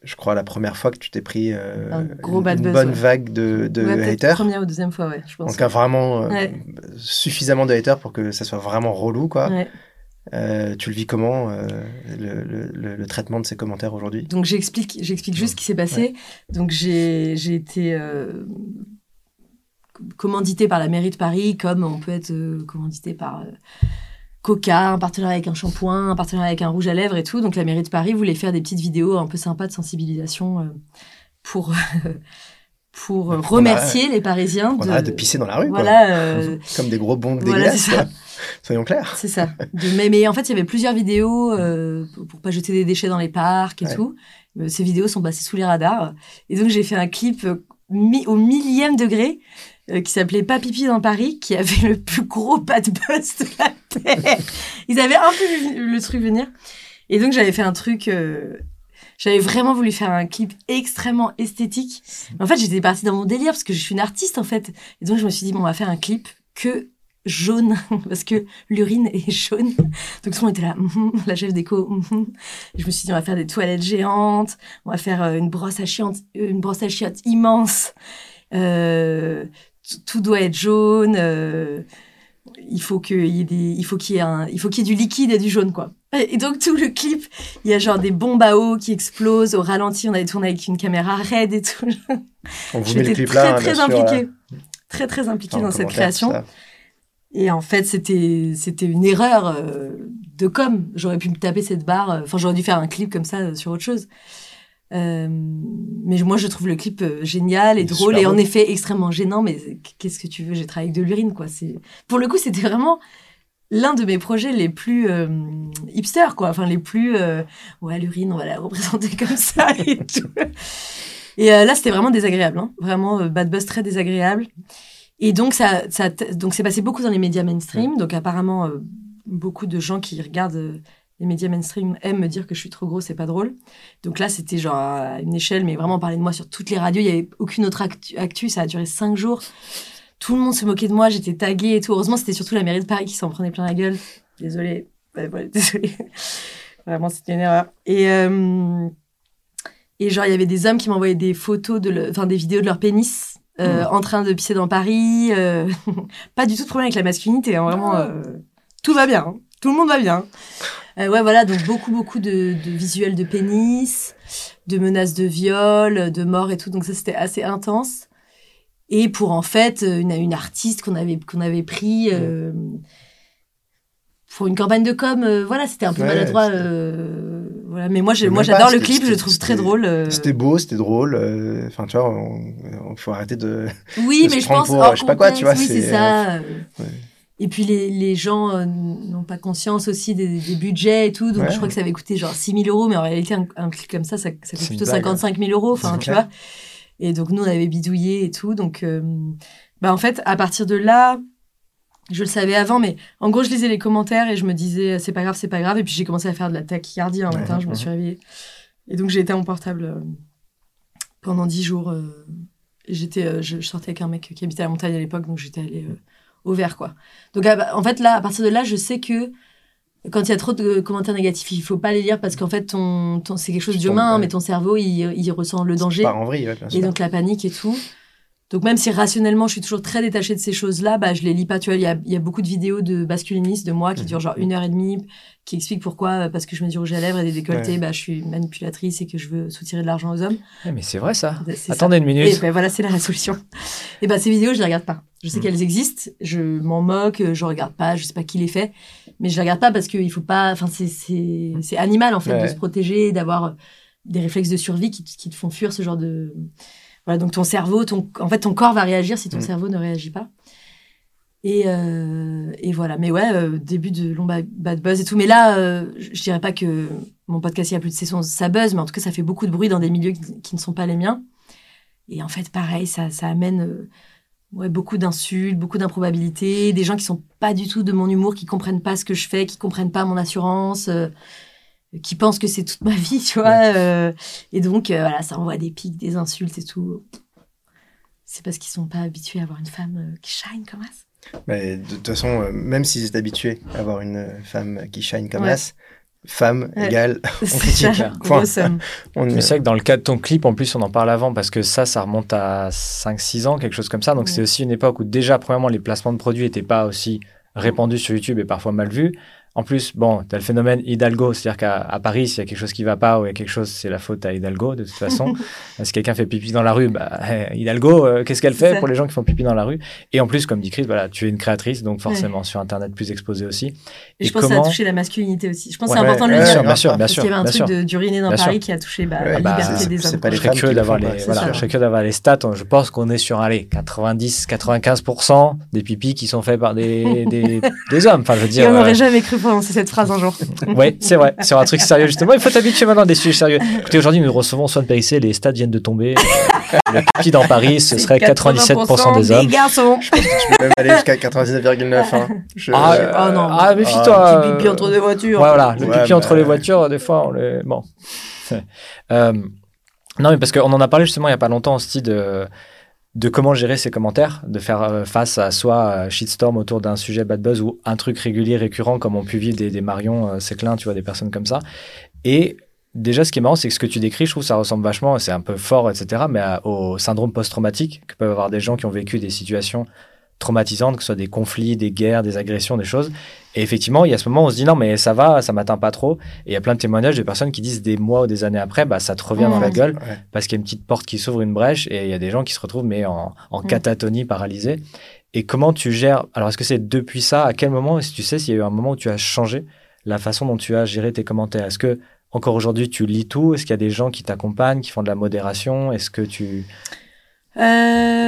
S2: je crois, la première fois que tu t'es pris euh,
S3: Un gros
S2: une,
S3: bad
S2: une
S3: buzz,
S2: bonne
S3: ouais.
S2: vague de, de
S3: Ouais,
S2: haters.
S3: Première ou deuxième fois, ouais, je pense.
S2: Donc, vraiment euh, suffisamment de haters pour que ça soit vraiment relou, quoi. Euh, tu le vis comment, euh, le, le- le- le traitement de ces commentaires aujourd'hui?
S3: Donc j'explique, j'explique juste ce qui s'est passé. Donc j'ai, été euh, commandité par la mairie de Paris, comme on peut être euh, commandité par Coca, un partenariat avec un shampoing, un partenariat avec un rouge à lèvres et tout. Donc la mairie de Paris voulait faire des petites vidéos un peu sympas de sensibilisation pour pour remercier les Parisiens
S2: On
S3: de
S2: de pisser dans la rue, quoi.
S3: voilà.
S2: Comme des gros bons dégueulasses. Soyons clairs.
S3: C'est ça. De, mais, mais en fait, il y avait plusieurs vidéos euh, pour, pas jeter des déchets dans les parcs et
S2: Ouais.
S3: tout. Euh, Ces vidéos sont passées sous les radars. Et donc, j'ai fait un clip euh, mi- au millième degré euh, qui s'appelait Pas pipi dans Paris, qui avait le plus gros bad buzz de la Terre. Ils avaient un peu vu le truc venir. Et donc, j'avais fait un truc... euh, j'avais vraiment voulu faire un clip extrêmement esthétique. En fait, j'étais partie dans mon délire parce que je suis une artiste, en fait. Et donc, je me suis dit, bon, on va faire un clip que jaune, parce que l'urine est jaune. Donc, tout le monde était là, mhm, la chef déco. mhm. Et je me suis dit, on va faire des toilettes géantes, on va faire euh, une brosse à chiottes, une brosse à chiottes immense. Euh, tout doit être jaune. euh, il faut qu'il y ait des, il faut qu'il y ait un, il faut qu'il y ait du liquide et du jaune, quoi. Et donc, tout le clip, il y a genre des bombes à eau qui explosent au ralenti. On avait tourné avec une caméra raide et tout.
S2: On vous met le
S3: J'étais
S2: clip
S3: très,
S2: là,
S3: très
S2: sûr,
S3: impliquée.
S2: euh,
S3: Très, très impliquée dans cette création.
S2: ça.
S3: Et en fait, c'était, c'était une erreur euh, de com. J'aurais pu me taper cette barre. euh, Enfin, j'aurais dû faire un clip comme ça euh, sur autre chose. Euh, mais moi, je trouve le clip génial et drôle et en effet extrêmement gênant. Mais qu'est-ce que tu veux J'ai travaillé avec de l'urine, quoi. C'est pour le coup, c'était vraiment l'un de mes projets les plus euh, hipster, quoi. Enfin, les plus euh, ouais, l'urine, on va la représenter comme ça et tout. Et là, c'était vraiment désagréable, hein. vraiment bad buzz très désagréable. Et donc ça, ça donc c'est passé beaucoup dans les médias mainstream. Donc apparemment, euh, beaucoup de gens qui regardent euh, les médias mainstream aiment me dire que je suis trop grosse, c'est pas drôle. Donc là, c'était genre à une échelle, mais vraiment parler de moi sur toutes les radios. Il y avait aucune autre actu, actu, ça a duré cinq jours. Tout le monde se moquait de moi, j'étais taguée et tout. Heureusement, c'était surtout la mairie de Paris qui s'en prenait plein la gueule. Désolée, Ouais, ouais, désolée. Vraiment, c'était une erreur. Et euh, et genre, il y avait des hommes qui m'envoyaient des photos de, le- enfin des vidéos de leur pénis. Euh, en train de pisser dans Paris, euh, pas du tout de problème avec la masculinité, hein, vraiment, euh, tout va bien, hein. tout le monde va bien. Euh, ouais, voilà, donc beaucoup, beaucoup de, de visuels de pénis, de menaces de viol, de mort et tout, donc ça c'était assez intense. Et pour en fait une, une artiste qu'on avait, qu'on avait pris euh, pour une campagne de com, euh, voilà, c'était un peu
S2: Ouais,
S3: maladroit. Euh, voilà. Mais moi, j'adore le clip, je le trouve très drôle. euh.
S2: C'était beau, c'était drôle. euh, Enfin, tu vois, il faut arrêter de.
S3: Oui,
S2: de
S3: mais je pense
S2: pour,
S3: hors
S2: je sais pas quoi, tu vois,
S3: oui, c'est ça. euh.
S2: ouais.
S3: Et puis les, les gens euh, n'ont pas conscience aussi des, des budgets et tout, donc
S2: Ouais.
S3: je crois que ça avait coûté genre 6 000 euros, mais en réalité un, un clip comme ça, ça, coûte plutôt
S1: blague,
S3: 55 000 euros, enfin tu vois. Et donc nous on avait bidouillé et tout, donc euh, bah en fait à partir de là, je le savais avant, mais en gros je lisais les commentaires et je me disais c'est pas grave, c'est pas grave, et puis j'ai commencé à faire de la tachycardie un
S2: Ouais.
S3: matin, je me suis réveillée. Et donc j'ai été à mon portable euh, pendant 10 jours. euh, et j'étais, euh, je, sortais avec un mec qui habitait à la montagne à l'époque, donc j'étais allée au vert, quoi. Donc ah bah, en fait, là, à partir de là, je sais que quand il y a trop de commentaires négatifs, il faut pas les lire parce qu'en fait, ton, ton, c'est quelque chose d'humain,
S2: tombes, ouais.
S3: mais ton cerveau, il, il ressent le danger.
S2: En vrille, bien
S3: Et
S2: sûr.
S3: donc la panique et tout. Donc même si rationnellement je suis toujours très détachée de ces choses-là, bah je les lis pas. Tu vois, il y a, y a beaucoup de vidéos de masculinistes de moi qui
S2: Mhm.
S3: durent genre une heure et demie, qui expliquent pourquoi euh, parce que je mets du rouge à lèvres et des décolletés,
S2: Ouais.
S3: bah je suis manipulatrice et que je veux soutirer de l'argent aux hommes.
S1: Mais c'est vrai ça.
S3: Ça.
S1: Attendez une
S3: Et
S1: minute.
S3: ben voilà, c'est la solution. Et ben ces vidéos, je les regarde pas. Je sais
S2: Mhm.
S3: qu'elles existent, je m'en moque, je regarde pas, je sais pas qui les fait, mais je les regarde pas parce qu'il faut pas. Enfin, c'est c'est c'est animal en fait de se protéger, d'avoir des réflexes de survie qui te font fuir ce genre de. Voilà, donc ton cerveau, ton en fait ton corps va réagir si ton
S2: Mhm.
S3: cerveau ne réagit pas. Et, euh, et voilà, mais ouais, euh, début de long ba- bad buzz et tout. Mais là, euh, je dirais pas que mon podcast, il y a plus de saisons, ça buzz, mais en tout cas, ça fait beaucoup de bruit dans des milieux qui, qui ne sont pas les miens. Et en fait, pareil, ça, ça amène euh, ouais, beaucoup d'insultes, beaucoup d'improbabilités, des gens qui sont pas du tout de mon humour, qui comprennent pas ce que je fais, qui comprennent pas mon assurance, qui pensent que c'est toute ma vie, tu vois. euh, et donc, euh, voilà, ça envoie des pics, des insultes et tout. C'est parce qu'ils sont pas habitués à avoir une femme euh, qui shine comme ça.
S2: Mais de toute façon, euh, même s'ils étaient habitués à avoir une femme qui shine comme
S3: Ouais.
S2: as, femme
S3: Ouais.
S2: égale,
S3: C'est
S2: critique,
S3: ça,
S2: point.
S3: awesome.
S2: on
S1: Mais c'est vrai que dans le cas de ton clip, en plus, on en parle avant parce que ça, ça remonte à 5-6 ans, quelque chose comme ça. Donc,
S3: Ouais.
S1: c'est aussi une époque où déjà, premièrement, les placements de produits n'étaient pas aussi répandus sur YouTube et parfois mal vus. En plus, bon, tu as le phénomène Hidalgo, c'est-à-dire qu'à à Paris, s'il y a quelque chose qui va pas ou il y a quelque chose, c'est la faute à Hidalgo, de toute façon. si quelqu'un fait pipi dans la rue, bah, Hidalgo, euh, qu'est-ce qu'elle fait pour les gens qui font pipi dans la rue? Et en plus, comme dit Chris, voilà, tu es une créatrice, donc forcément sur Internet plus exposé aussi.
S3: Et je pense que ça a touché la masculinité aussi. Je pense que
S1: Ouais,
S3: c'est important de le dire.
S1: sûr, bien sûr, bien
S3: Parce
S1: sûr.
S3: qu'il y avait un truc d'uriner dans
S1: Bien
S3: Paris
S1: sûr.
S3: qui a touché bah,
S2: Ouais,
S3: la
S1: bah,
S3: liberté
S2: c'est-
S3: des
S2: c'est
S3: hommes.
S2: pas les
S1: Je serais curieux d'avoir les, voilà,
S3: ça.
S1: je serais curieux d'avoir les stats. Je pense qu'on est sur allez, 90-95% des pipis qui sont faits par des, des, hommes. Enfin, je veux dire.
S3: on
S1: euh,
S3: n'aurait jamais cru prononcer cette phrase un jour.
S1: Oui, c'est vrai. Sur un truc sérieux, justement. Il faut t'habituer maintenant à des sujets sérieux. Écoutez, aujourd'hui, nous recevons Swan Périssé. Les stats viennent de tomber. Le pipi dans Paris, ce serait 97% des hommes.
S3: garçons.
S2: Je peux même aller jusqu'à 99,9. Hein. Je-
S1: Ah,
S2: euh,
S3: oh non.
S1: ah, méfie-toi.
S3: Pipi
S1: euh,
S3: entre deux voitures.
S1: Ouais, voilà, le
S2: Ouais,
S1: pipi
S2: bah,
S1: entre les voitures, des fois, on les... Bon. Euh, non, mais parce qu'on en a parlé justement il n'y a pas longtemps aussi de, de comment gérer ses commentaires, de faire euh, face à soit euh, shitstorm autour d'un sujet bad buzz ou un truc régulier, récurrent, comme ont pu vivre des, des Marion euh, Séclin, tu vois, des personnes comme ça. Et déjà, ce qui est marrant, c'est que ce que tu décris, je trouve, ça ressemble vachement, c'est un peu fort, etc., mais au syndrome post-traumatique que peuvent avoir des gens qui ont vécu des situations traumatisantes, que ce soit des conflits, des guerres, des agressions, des choses. Et effectivement, il y a ce moment où on se dit non, mais ça va, ça m'atteint pas trop. Et il y a plein de témoignages de personnes qui disent des mois ou des années après, bah, ça te revient dans la gueule
S2: Ouais.
S1: parce qu'il y a une petite porte qui s'ouvre, une brèche, et il y a des gens qui se retrouvent mais en, en
S3: Mm.
S1: catatonie, paralysés. Et comment tu gères Alors, est-ce que c'est depuis ça À quel moment que tu sais s'il y a eu un moment où tu as changé la façon dont tu as géré tes commentaires? Est-ce que encore aujourd'hui tu lis tout? Est-ce qu'il y a des gens qui t'accompagnent, qui font de la modération? Est-ce que tu
S3: Euh,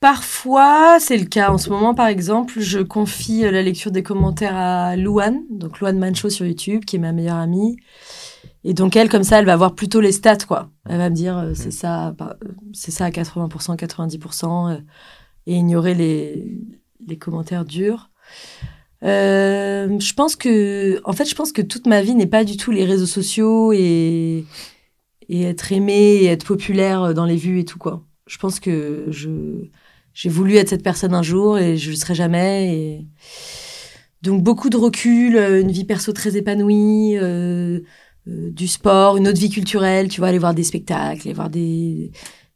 S3: parfois, c'est le cas. En ce moment, par exemple, je confie euh, la lecture des commentaires à Louane, donc Louane Mancho sur YouTube, qui est ma meilleure amie. Et donc, elle, comme ça, elle va voir plutôt les stats, quoi. Elle va me dire, euh, c'est ça, bah, euh, c'est ça à 80%, 90%, euh, et ignorer les, les commentaires durs. Euh, je pense que, en fait, je pense que toute ma vie n'est pas du tout les réseaux sociaux et, et être aimé et être populaire dans les vues et tout, quoi. Je pense que je, j'ai voulu être cette personne un jour et je le serai jamais. Et... Donc, beaucoup de recul, euh, une vie perso très épanouie, euh, euh, du sport, une autre vie culturelle, tu vois, aller voir des spectacles, aller voir des,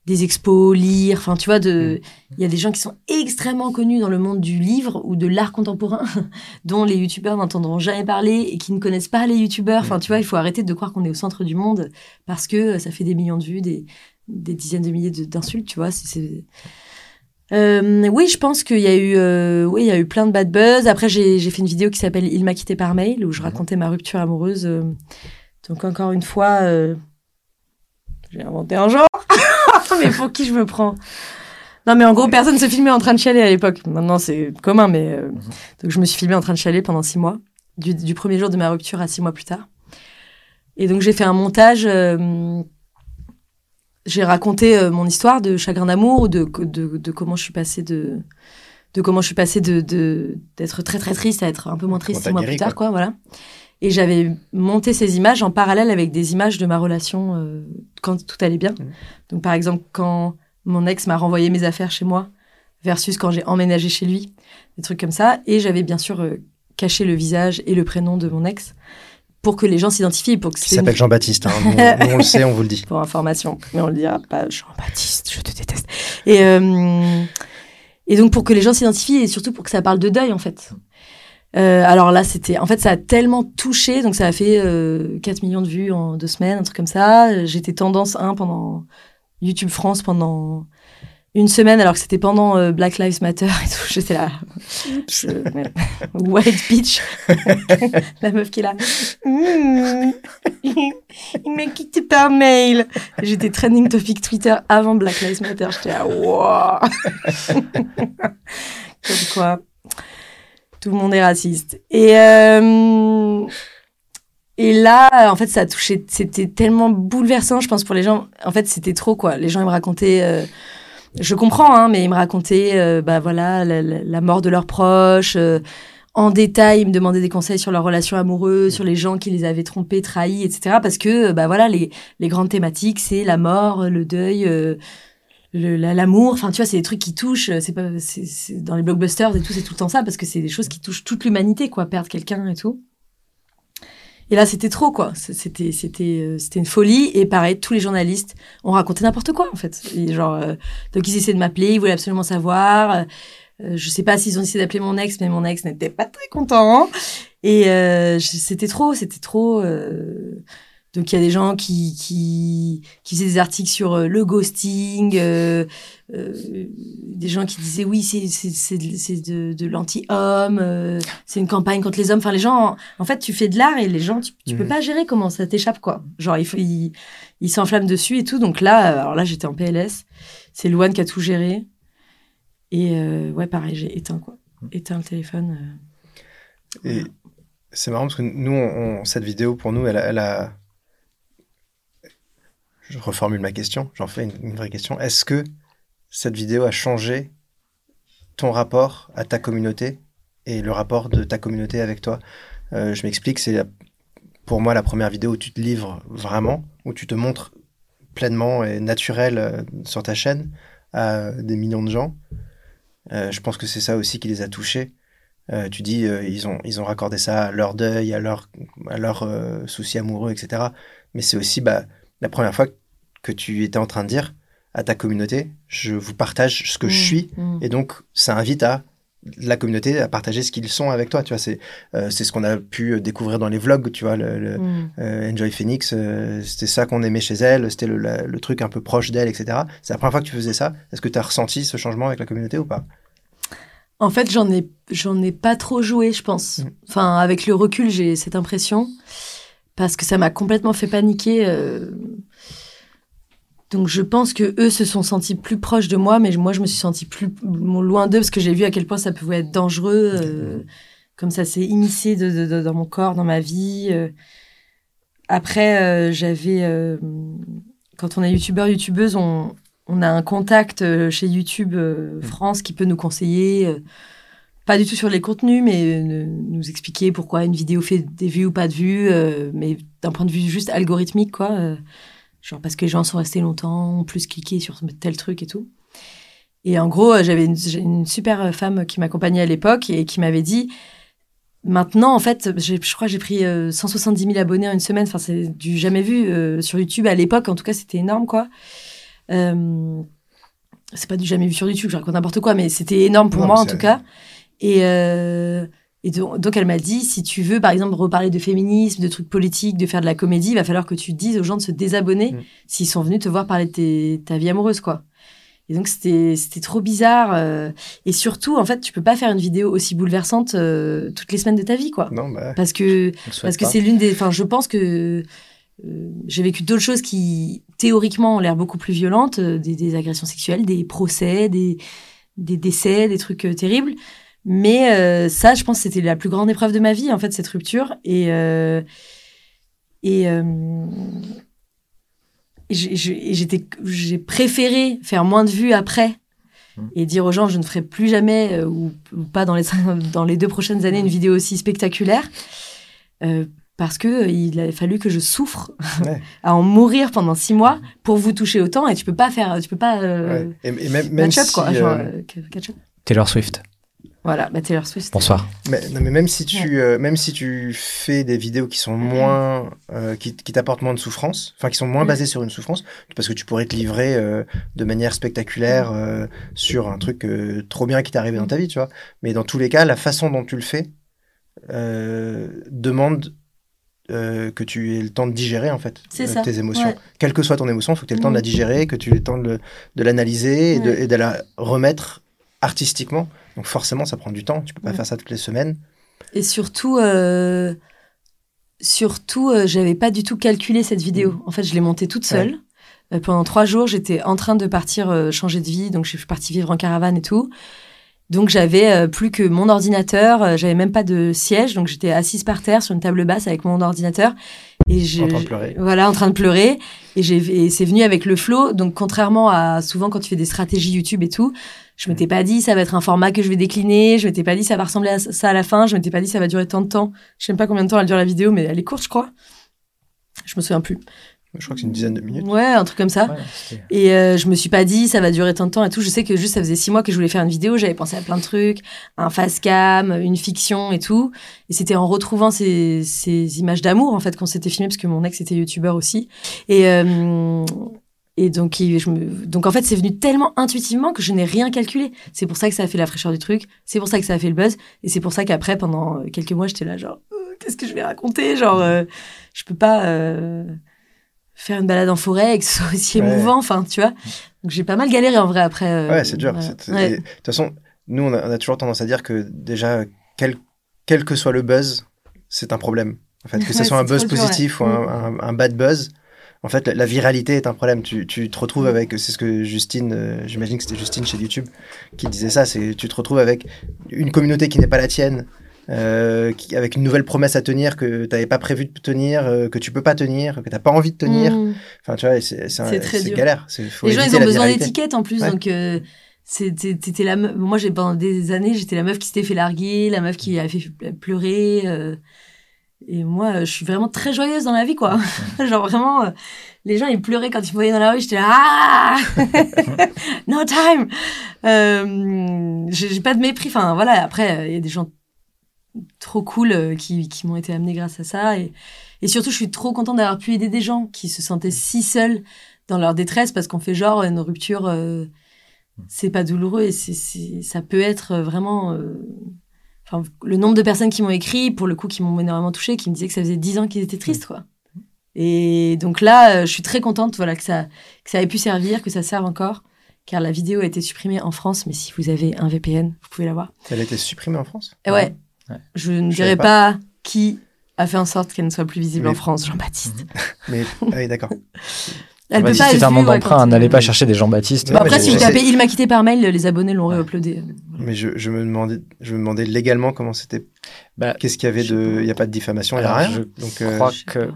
S3: des expos, lire, enfin, tu vois, de, il y a des gens qui sont extrêmement connus dans le monde du livre ou de l'art contemporain, dont les youtubeurs n'entendront jamais parler et qui ne connaissent pas les youtubeurs. Enfin, tu vois, il faut arrêter de croire qu'on est au centre du monde parce que ça fait des millions de vues, des, des dizaines de milliers d'insultes, tu vois. c'est- c'est... Euh, oui, je pense qu'il y a eu, euh, oui, il y a eu plein de bad buzz. Après, j'ai fait une vidéo qui s'appelle Il m'a quitté par mail où je
S2: Mhm.
S3: racontais ma rupture amoureuse. euh. donc encore une fois, euh, j'ai inventé un genre. mais pour qui je me prends? Non, mais en gros, personne se filmait en train de chialer à l'époque. Maintenant, c'est commun, mais euh, donc je me suis filmée en train de chialer pendant six mois, du, du premier jour de ma rupture à six mois plus tard. Et donc j'ai fait un montage. J'ai raconté euh, mon histoire de chagrin d'amour, de, de, de comment je suis passée de, de comment je suis passée de de- d'être très très triste à être un peu moins triste six mois
S2: guéri,
S3: plus tard,
S2: quoi.
S3: quoi, voilà. Et j'avais monté ces images en parallèle avec des images de ma relation euh, quand tout allait bien.
S2: Mhm.
S3: Donc par exemple quand mon ex m'a renvoyé mes affaires chez moi versus quand j'ai emménagé chez lui, des trucs comme ça. Et j'avais bien sûr euh, caché le visage et le prénom de mon ex pour que les gens s'identifient, pour que
S2: Qui
S3: c'est
S2: s'appelle Jean-Baptiste. hein. On le sait, on vous le dit.
S3: pour information, mais on le dira pas. Jean-Baptiste, je te déteste. Et, euh, et donc, pour que les gens s'identifient et surtout pour que ça parle de deuil, en fait. Euh, alors là, c'était, en fait, ça a tellement touché, donc ça a fait euh, 4 millions de vues en deux semaines, un truc comme ça. J'étais tendance 1 pendant YouTube France pendant une semaine, alors que c'était pendant euh, Black Lives Matter et tout. J'étais là, je, white bitch, la meuf qui est là. Mmh. Il m'a quitté par mail. J'étais trending topic Twitter avant Black Lives Matter. J'étais là, wow. Comme quoi tout le monde est raciste. Et, euh, et là, en fait, ça a touché. C'était tellement bouleversant, je pense, pour les gens. En fait, c'était trop, quoi. Les gens, ils me racontaient. Euh, je comprends, hein, mais ils me racontaient, euh, bah voilà, la, mort de leurs proches. en détail, ils me demandaient des conseils sur leurs relations amoureuses, sur les gens qui les avaient trompés, trahis, etc. Parce que, bah voilà, les, les grandes thématiques, c'est la mort, le deuil l'amour. Enfin, tu vois, c'est des trucs qui touchent. C'est pas, c'est, dans les blockbusters et tout, c'est tout le temps ça parce que c'est des choses qui touchent toute l'humanité, quoi, perdre quelqu'un et tout. Et là, c'était trop, quoi. C'était, c'était, euh, c'était une folie. Et pareil, tous les journalistes ont raconté n'importe quoi, en fait. genre, euh, donc ils essaient de m'appeler, ils voulaient absolument savoir. Euh, je sais pas s'ils ont essayé d'appeler mon ex, mais mon ex n'était pas très content. Et c'était trop, c'était trop. Donc il y a des gens qui, qui, qui faisaient des articles sur euh, le ghosting, euh, euh, des gens qui disaient oui c'est c'est de, de l'anti-homme, euh, c'est une campagne contre les hommes. Enfin les gens, en, fait tu fais de l'art et les gens tu, tu peux mhm. pas gérer comment ça t'échappe quoi. Genre il ils il s'enflamment dessus et tout. Donc là alors là j'étais en PLS, c'est Louane qui a tout géré et ouais pareil j'ai éteint quoi, éteint le téléphone.
S2: et c'est marrant parce que nous on, cette vidéo pour nous elle, elle a je reformule ma question, j'en fais une, vraie question. Est-ce que cette vidéo a changé ton rapport à ta communauté et le rapport de ta communauté avec toi? Euh, Je m'explique, c'est pour moi la première vidéo où tu te livres vraiment, où tu te montres pleinement et naturel euh, sur ta chaîne à des millions de gens. Euh, je pense que c'est ça aussi qui les a touchés. tu dis, ils, ont, ils ont raccordé ça à leur deuil, à leur, à leur soucis amoureux, etc. Mais c'est aussi bah, la première fois que que tu étais en train de dire à ta communauté, je vous partage ce que je mmh, suis, mmh. et donc ça invite à la communauté à partager ce qu'ils sont avec toi. Tu vois, c'est euh, c'est ce qu'on a pu découvrir dans les vlogs. Tu vois, le, mmh. euh, Enjoy Phoenix, euh, c'était ça qu'on aimait chez elle. C'était le, le, truc un peu proche d'elle, etc. C'est la première fois que tu faisais ça. Est-ce que tu as ressenti ce changement avec la communauté ou pas?
S3: En fait, j'en ai j'en ai pas trop joué, je pense. Enfin, avec le recul, j'ai cette impression parce que ça m'a complètement fait paniquer donc je pense que eux se sont sentis plus proches de moi, mais moi je me suis sentie plus loin d'eux parce que j'ai vu à quel point ça pouvait être dangereux, euh, comme ça s'est immiscé dans mon corps, dans ma vie. Euh. Après, euh, j'avais, quand on est youtubeur, youtubeuse, on, on, a un contact chez YouTube. France qui peut nous conseiller, pas du tout sur les contenus, mais nous expliquer pourquoi une vidéo fait des vues ou pas de vues, mais d'un point de vue juste algorithmique, quoi Genre parce que les gens sont restés longtemps, ont plus cliqué sur tel truc et tout. Et en gros, euh, j'avais une, super femme qui m'accompagnait à l'époque et qui m'avait dit Maintenant, en fait, je crois que j'ai pris 170 euh, 000 abonnés en une semaine. Enfin, c'est du jamais vu euh, sur YouTube à l'époque. En tout cas, c'était énorme, quoi. Euh, c'est pas du jamais vu sur YouTube, je raconte n'importe quoi, mais c'était énorme pour moi, en tout cas. Et, et donc, elle m'a dit, si tu veux, par exemple, reparler de féminisme, de trucs politiques, de faire de la comédie, il va falloir que tu dises aux gens de se désabonner mm. s'ils sont venus te voir parler de ta vie amoureuse, quoi. Et donc, c'était, c'était trop bizarre. Euh, et surtout, en fait, tu peux pas faire une vidéo aussi bouleversante euh, toutes les semaines de ta vie, quoi.
S2: Non, bah,
S3: parce que, parce que c'est l'une des, enfin, je pense que euh, j'ai vécu d'autres choses qui, théoriquement, ont l'air beaucoup plus violentes, des, des, agressions sexuelles, des procès, des, des décès, des trucs terribles. Mais euh, ça, je pense que c'était la plus grande épreuve de ma vie, en fait, cette rupture. Et, euh, et, euh, j'étais, j'ai préféré faire moins de vues après mmh. et dire aux gens je ne ferai plus jamais ou, pas dans les, dans les deux prochaines années une vidéo aussi spectaculaire. parce que il a fallu que je souffre à en mourir pendant six mois pour vous toucher autant et tu peux pas faire tu peux pas
S2: et, même, même si,
S1: Taylor Swift
S3: Voilà, bah Taylor Swift.
S1: Bonsoir.
S2: Mais, non, mais même si tu, euh, même si tu fais des vidéos qui sont moins, euh, qui, qui t'apportent moins de souffrance, enfin qui sont moins
S3: Mm.
S2: basées sur une souffrance, parce que tu pourrais te livrer euh, de manière spectaculaire euh, sur un truc euh, trop bien qui t'est arrivé dans ta vie, tu vois. Mais dans tous les cas, la façon dont tu le fais euh, demande euh, que tu aies le temps de digérer en fait euh, tes émotions.
S3: ouais.
S2: Quelle que soit ton émotion, il faut que tu aies le temps de la
S3: Mm.
S2: digérer, que tu aies le temps de, l'analyser et, de,
S3: Ouais.
S2: et de la remettre artistiquement. Donc forcément, ça prend du temps. Tu peux pas
S3: Ouais.
S2: faire ça toutes les semaines.
S3: Et surtout, euh, surtout, euh, j'avais pas du tout calculé cette vidéo. En fait, je l'ai montée toute seule. Euh, pendant trois jours, j'étais en train de partir euh, changer de vie, donc je suis partie vivre en caravane et tout. Donc j'avais plus que mon ordinateur, j'avais même pas de siège, donc j'étais assise par terre sur une table basse avec mon ordinateur et je,
S2: En train de pleurer.
S3: Voilà, en train de pleurer. Et, et c'est venu avec le flow. Donc, contrairement à souvent quand tu fais des stratégies YouTube et tout, je m'étais pas dit ça va être un format que je vais décliner. Je m'étais pas dit ça va ressembler à ça à la fin. Je m'étais pas dit ça va durer tant de temps. Je sais même pas combien de temps elle dure la vidéo, mais elle est courte, je crois. Je me souviens plus.
S2: Je crois que c'est une dizaine de minutes.
S3: Ouais, un truc comme ça.
S1: Ouais,
S3: Et euh, je me suis pas dit ça va durer tant de temps et tout. Je sais que juste ça faisait six mois que je voulais faire une vidéo. J'avais pensé à plein de trucs, un face cam, une fiction et tout. Et c'était en retrouvant ces, ces images d'amour en fait qu'on s'était filmé parce que mon ex était youtubeur aussi. Et euh, et donc il- je me, donc en fait c'est venu tellement intuitivement que je n'ai rien calculé. C'est pour ça que ça a fait la fraîcheur du truc. C'est pour ça que ça a fait le buzz. Et c'est pour ça qu'après pendant euh, quelques mois j'étais là genre Euh, qu'est-ce que je vais raconter? Genre euh, je peux pas. euh, faire une balade en forêt et que ce soit aussi
S2: Ouais.
S3: émouvant, enfin, tu vois. Donc j'ai pas mal galéré en vrai après.
S2: Ouais, c'est dur.
S3: Ouais.
S2: De toute façon, nous, on a, on a toujours tendance à dire que déjà, quel, quel que soit le buzz, c'est un problème. En fait, que ce
S3: Ouais,
S2: soit un buzz
S3: dur,
S2: positif ou un, un- un bad buzz, en fait, la, la viralité est un problème. Tu, tu te retrouves avec, c'est ce que Justine, euh, j'imagine que c'était Justine chez YouTube qui disait ça, c'est tu te retrouves avec une communauté qui n'est pas la tienne. euh, qui, avec une nouvelle promesse à tenir que tu n'avais pas prévu de tenir, euh, que tu peux pas tenir, que tu n'as pas envie de tenir.
S3: Mm.
S2: Enfin, tu vois, c'est galère. Faut
S3: Les gens, ils ont besoin d'étiquettes en plus,
S2: Ouais.
S3: donc euh, c'était la meuf- Moi, j'ai pendant des années, j'étais la meuf qui s'était fait larguer, la meuf qui a fait pleurer. Et moi, euh, je suis vraiment très joyeuse dans la vie, quoi. Genre vraiment, euh, les gens, ils pleuraient quand ils me voyaient dans la rue. J'étais là, ah No time euh, J'ai pas de mépris. Enfin, voilà, après, euh, il y a des gens trop cool qui, m'ont été amenés grâce à ça. Et, surtout, je suis trop contente d'avoir pu aider des gens qui se sentaient si seuls dans leur détresse parce qu'on fait genre une rupture, c'est pas douloureux et c'est, ça peut être vraiment. Enfin, le nombre de personnes qui m'ont écrit, pour le coup, qui m'ont énormément touché, qui me disaient que ça faisait dix ans qu'ils étaient tristes, quoi. Et donc là, euh, je suis très contente, voilà, que ça, que ça ait pu servir, que ça serve encore, car la vidéo a été supprimée en France, mais si vous avez un VPN, vous pouvez la voir.
S2: Elle a été supprimée en France?
S3: Et ouais,
S1: Ouais.
S3: je ne
S2: Je
S3: dirai pas. qui a fait en sorte qu'elle ne soit plus visible
S2: Mais-
S3: en France, Jean-Baptiste.
S2: Mais, ah oui, d'accord.
S3: Elle peut pas
S1: est
S3: être
S1: un monde d'emprunt, n'allez
S3: euh,
S1: pas chercher des Jean-Baptiste.
S3: Bon, après, si vous tapez Il m'a quitté par mail, les abonnés l'ont re-uploadé.
S2: Mais je, je me demandais, je me demandais légalement comment c'était.
S1: Bah,
S2: Qu'est-ce qu'il y avait de. Il n'y a pas de diffamation, il n'y a rien.
S1: je
S2: Donc, euh,
S1: crois
S3: Je sais
S1: que-.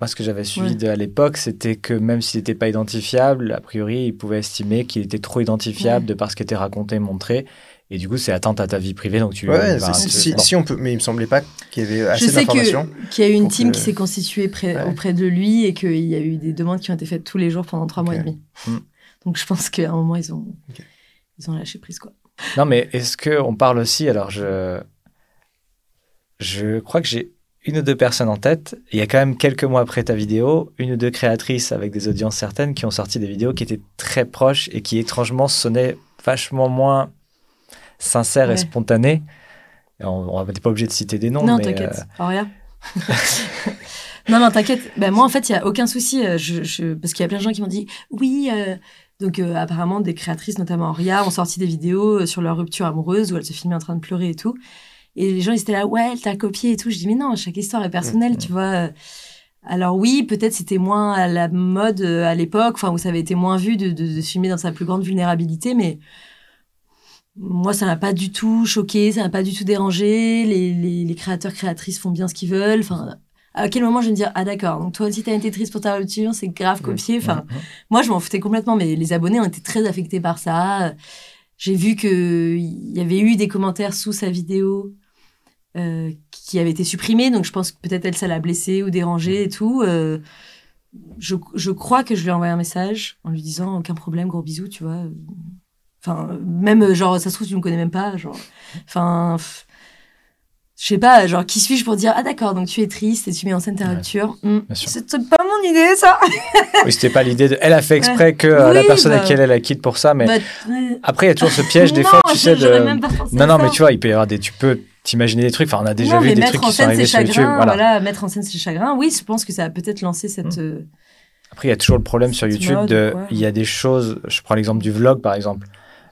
S1: Moi, ce que j'avais suivi
S3: Ouais.
S1: de, à l'époque, c'était que même s'il n'était pas identifiable, a priori, il pouvait estimer qu'il était trop identifiable
S3: Ouais.
S1: de par ce qui était raconté, montré. Et du coup, c'est atteinte à ta vie privée. Donc, tu.
S2: ouais,
S1: bah,
S2: c'est-
S1: tu-
S2: si,
S1: bon.
S2: si on peut. Mais il me semblait pas qu'il y avait assez
S3: Je sais
S2: d'informations.
S3: que- qu'il y a eu une team
S2: que-
S3: qui s'est constituée près-
S2: Ouais.
S3: auprès de lui et qu'il y a eu des demandes qui ont été faites tous les jours pendant trois mois et demi.
S1: Hmm.
S3: Donc je pense qu'à un moment, ils ont, ils ont lâché prise. Quoi.
S1: Non, mais est-ce qu'on parle aussi Alors, je. Je crois que j'ai une ou deux personnes en tête. Il y a quand même quelques mois après ta vidéo, une ou deux créatrices avec des audiences certaines qui ont sorti des vidéos qui étaient très proches et qui étrangement sonnaient vachement moins sincères et
S3: Ouais.
S1: Et on n'est pas obligé de citer des noms,
S3: non, t'inquiète.
S1: euh,
S3: Auréa Non, non, t'inquiète. Ben, moi, en fait, il n'y a aucun souci. euh, Je, je- Parce qu'il y a plein de gens qui m'ont dit oui. euh, Donc, euh, apparemment, des créatrices, notamment Auréa, ont sorti des vidéos sur leur rupture amoureuse où elles se filmaient en train de pleurer et tout. Et les gens, ils étaient là, ouais, elle t'a copié et tout. Je dis, mais non, chaque histoire est personnelle,
S1: Mhm.
S3: tu vois. Alors, oui, peut-être c'était moins à la mode à l'époque, enfin, où ça avait été moins vu de, de, de se filmer dans sa plus grande vulnérabilité, mais moi, ça m'a pas du tout choqué, ça m'a pas du tout dérangé. Les, les, les créateurs, créatrices font bien ce qu'ils veulent. Enfin, à quel moment je vais me dire, ah d'accord, donc toi aussi t'as été triste pour ta rupture, c'est grave copié. Enfin, moi, je m'en foutais complètement, mais les abonnés ont été très affectés par ça. J'ai vu que il y avait eu des commentaires sous sa vidéo euh, qui avaient été supprimés, donc je pense que peut-être elle, ça l'a blessé ou dérangé et tout. Euh, je, je crois que je lui ai envoyé un message en lui disant aucun problème, gros bisous, tu vois. Enfin, même, genre, ça se trouve, tu me connais même pas. Genre, enfin, je sais pas, genre, qui suis-je pour dire, ah d'accord, donc tu es triste et tu mets en scène ta
S1: Ouais,
S3: rupture.
S1: Sûr.
S3: C'est pas mon idée, ça.
S1: Oui, c'était pas l'idée de. Elle a fait exprès que euh, la personne à
S3: bah.
S1: qui elle est la quitte pour ça, mais
S3: Bah, ouais.
S1: après, il y a toujours ce piège des
S3: Non,
S1: fois, tu sais, de.
S3: même pas pensé
S1: Non, non,
S3: ça.
S1: mais tu vois, il peut y avoir des. Tu peux t'imaginer des trucs. Enfin, on a déjà
S3: Non,
S1: vu des trucs qui sont
S3: scène
S1: arrivés
S3: ses
S1: sur YouTube.
S3: chagrins,
S1: Voilà.
S3: voilà. mettre en scène ses chagrins. Oui, je pense que ça a peut-être lancé cette.
S1: Mm.
S3: euh,
S1: Après, il y a toujours le problème sur YouTube de. Il y a des choses. Je prends l'exemple du vlog, par exemple.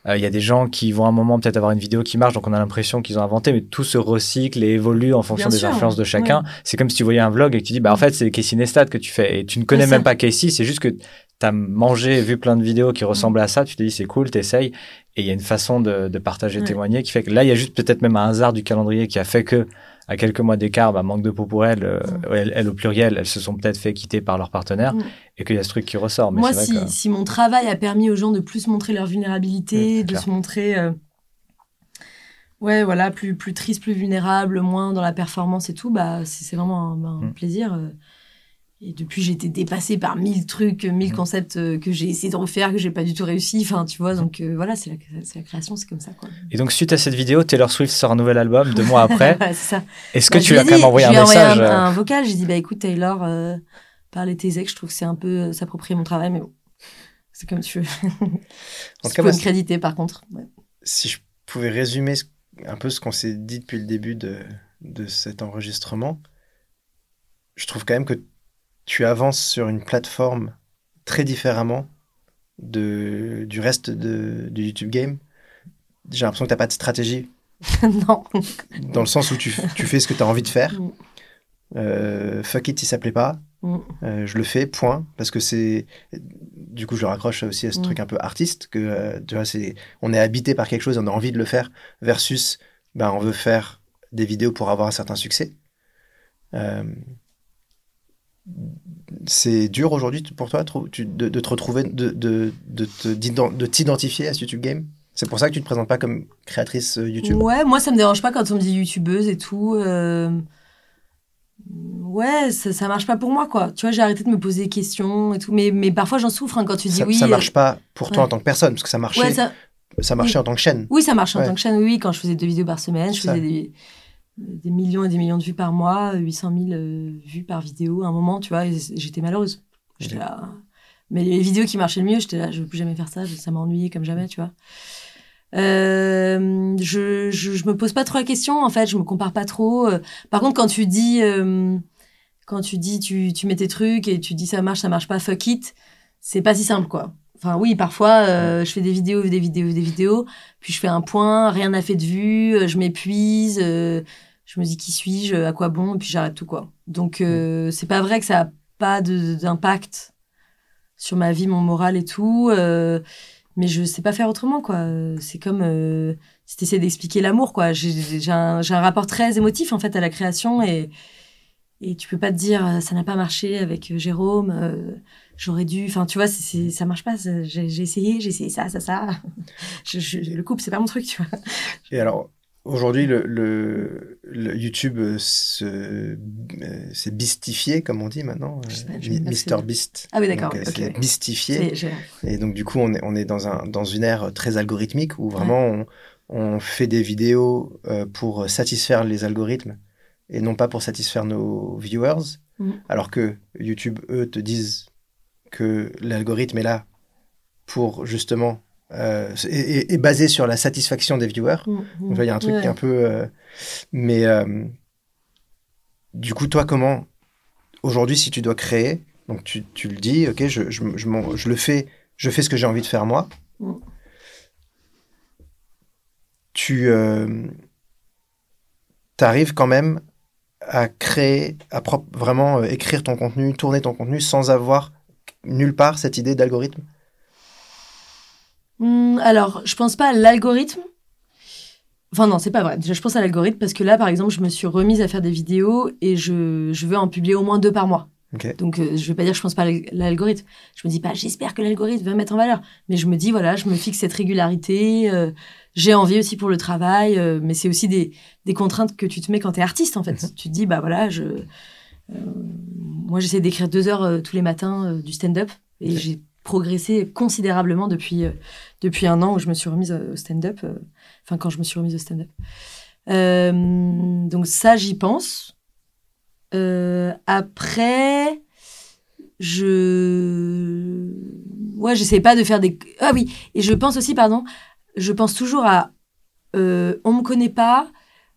S1: Euh, Il y a des gens qui vont à un moment peut-être avoir une vidéo qui marche, donc on a l'impression qu'ils ont inventé, mais tout se recycle et évolue en fonction
S3: Bien
S1: des
S3: sûr,
S1: influences de chacun. C'est comme si tu voyais un vlog et que tu dis, bah en fait, c'est Casey Neistat que tu fais. Et tu ne connais même
S3: ça.
S1: pas Casey, c'est juste que tu as mangé, vu plein de vidéos qui ressemblent à ça, tu te dis, c'est cool, t'essayes. Et il y a une façon de, de partager,
S3: Ouais.
S1: témoigner qui fait que là, il y a juste peut-être même un hasard du calendrier qui a fait que, à quelques mois d'écart, bah, manque de peau pour elles, euh,
S3: Mm.
S1: elles, elles, au pluriel, elles se sont peut-être fait quitter par leur partenaire
S3: Mm.
S1: et qu'il y a ce truc qui ressort. Mais
S3: Moi, si,
S1: vrai que-
S3: si mon travail a permis aux gens de plus montrer leur vulnérabilité, de
S1: clair.
S3: se montrer, euh, ouais, voilà, plus, plus triste, plus vulnérable, moins dans la performance et tout, bah, c'est vraiment un, bah, un
S1: Mm.
S3: plaisir. Et depuis, j'ai été dépassée par mille trucs, mille
S1: Mm.
S3: concepts euh, que j'ai essayé de refaire, que j'ai pas du tout réussi. Enfin, tu vois, donc euh, voilà, c'est la, création, c'est comme ça, quoi.
S1: Et donc, suite à cette vidéo, Taylor Swift sort un nouvel album deux mois après.
S3: Ouais.
S1: Est-ce que
S3: Bah,
S1: tu
S3: je
S1: lui as quand même envoyé un
S3: ai envoyé
S1: message
S3: un, un vocal, j'ai dit, bah écoute, Taylor, euh, parler tes ex, je trouve que c'est un peu euh, s'approprier mon travail, mais bon, c'est comme tu veux.
S2: En tout
S3: tu
S2: cas,
S3: peux me créditer, par contre. Ouais.
S2: si je pouvais résumer un peu ce qu'on s'est dit depuis le début de, de cet enregistrement, je trouve quand même que tu avances sur une plateforme très différemment de, du reste de, du YouTube game. J'ai l'impression que tu n'as pas de stratégie,
S3: non.
S2: dans le sens où tu, tu fais ce que tu as envie de faire.
S3: Mm.
S2: Euh, fuck it si ça plaît pas,
S3: Mm.
S2: Euh, je le fais, point, parce que c'est. Du coup, je le raccroche aussi à ce
S3: Mm.
S2: truc un peu artiste, que euh, tu vois, c'est. On est habité par quelque chose, on a envie de le faire, versus, ben, on veut faire des vidéos pour avoir un certain succès. Euh, C'est dur aujourd'hui pour toi de, de te retrouver, de, de, de t'identifier à ce YouTube Game? C'est pour ça que tu te présentes pas comme créatrice euh, YouTube?
S3: Ouais, moi ça me dérange pas quand on me dit youtubeuse et tout. euh, Ouais, ça, ça marche pas pour moi quoi. Tu vois, j'ai arrêté de me poser des questions et tout. Mais, mais parfois j'en souffre hein, quand tu dis
S2: ça,
S3: oui.
S2: ça marche pas pour toi
S3: ouais.
S2: en tant que personne, parce que ça marchait,
S3: Ouais, ça...
S2: ça marchait en tant que chaîne.
S3: Oui, ça marche en tant que chaîne. Oui, quand je faisais deux vidéos par semaine, je faisais des, des millions et des millions de vues par mois, 800 000 euh, vues par vidéo à un moment, tu vois. j'étais malheureuse. J'étais là. Mais les vidéos qui marchaient le mieux, j'étais là, je veux plus jamais faire ça, ça m'a ennuyé comme jamais, tu vois. Euh, je, je, je me pose pas trop la question, en fait, je me compare pas trop. Euh, Par contre, quand tu dis, euh, quand tu dis, tu, tu mets tes trucs et tu dis ça marche, ça marche pas, fuck it, c'est pas si simple, quoi. Enfin, oui, parfois, euh, je fais des vidéos, des vidéos, des vidéos, puis je fais un point, rien n'a fait de vue, euh, je m'épuise, euh, je me dis qui suis-je, à quoi bon, et puis j'arrête tout, quoi. Donc, euh, c'est pas vrai que ça a pas d'impact sur ma vie, mon moral et tout. euh, mais je sais pas faire autrement, quoi. C'est comme euh, si t'essaies d'expliquer l'amour, quoi. J'ai j'ai un, un rapport très émotif, en fait, à la création et, et tu peux pas te dire ça n'a pas marché avec Jérôme, euh, j'aurais dû. Enfin, tu vois, c'est ça marche pas. J'ai essayé, j'ai essayé ça, ça, ça. Je, je- le couple, c'est pas mon truc, tu vois.
S2: Et alors, aujourd'hui, le, le, le YouTube euh, se, euh, s'est bistifié, comme on dit maintenant. Euh,
S3: c'est.
S2: Beast.
S3: Ah oui, d'accord,
S2: euh, c'est
S3: ouais.
S2: bistifié. Et donc, du coup, on est, on est dans, un, dans une ère très algorithmique où vraiment on, on fait des vidéos euh, pour satisfaire les algorithmes et non pas pour satisfaire nos viewers.
S3: Mhm.
S2: Alors que YouTube, eux, te disent que l'algorithme est là pour justement. Euh, est, est- est basé sur la satisfaction des viewers. Donc, il y a un truc
S3: Ouais.
S2: qui est un peu. euh, mais euh, du coup, toi, comment. Aujourd'hui, si tu dois créer, donc tu, tu le dis, ok, je, je, je, m'en- je le fais, je fais ce que j'ai envie de faire moi.
S3: Mm.
S2: Tu euh, arrives quand même à créer, à vraiment écrire ton contenu, tourner ton contenu sans avoir nulle part cette idée d'algorithme?
S3: Hmm, alors, je pense pas à l'algorithme. Enfin non, c'est pas vrai. Déjà, je pense à l'algorithme parce que là, par exemple, je me suis remise à faire des vidéos et je, je veux en publier au moins deux par mois. Donc, euh, je vais pas dire que je pense pas à l'algorithme. Je me dis pas, j'espère que l'algorithme va me mettre en valeur. Mais je me dis, voilà, je me fixe cette régularité. euh, j'ai envie aussi pour le travail. euh, mais c'est aussi des, des contraintes que tu te mets quand tu es artiste, en fait. Tu te dis, bah voilà, je... euh, moi, j'essaie d'écrire deux heures euh, tous les matins euh, du stand-up. Et j'ai progressé considérablement depuis, depuis un an où je me suis remise au stand-up. Enfin, quand je me suis remise au stand-up. Donc ça, j'y pense. Après, je... Ouais, j'essaie pas de faire des... Ah oui, et je pense aussi, pardon, je pense toujours à... euh, on me connaît pas,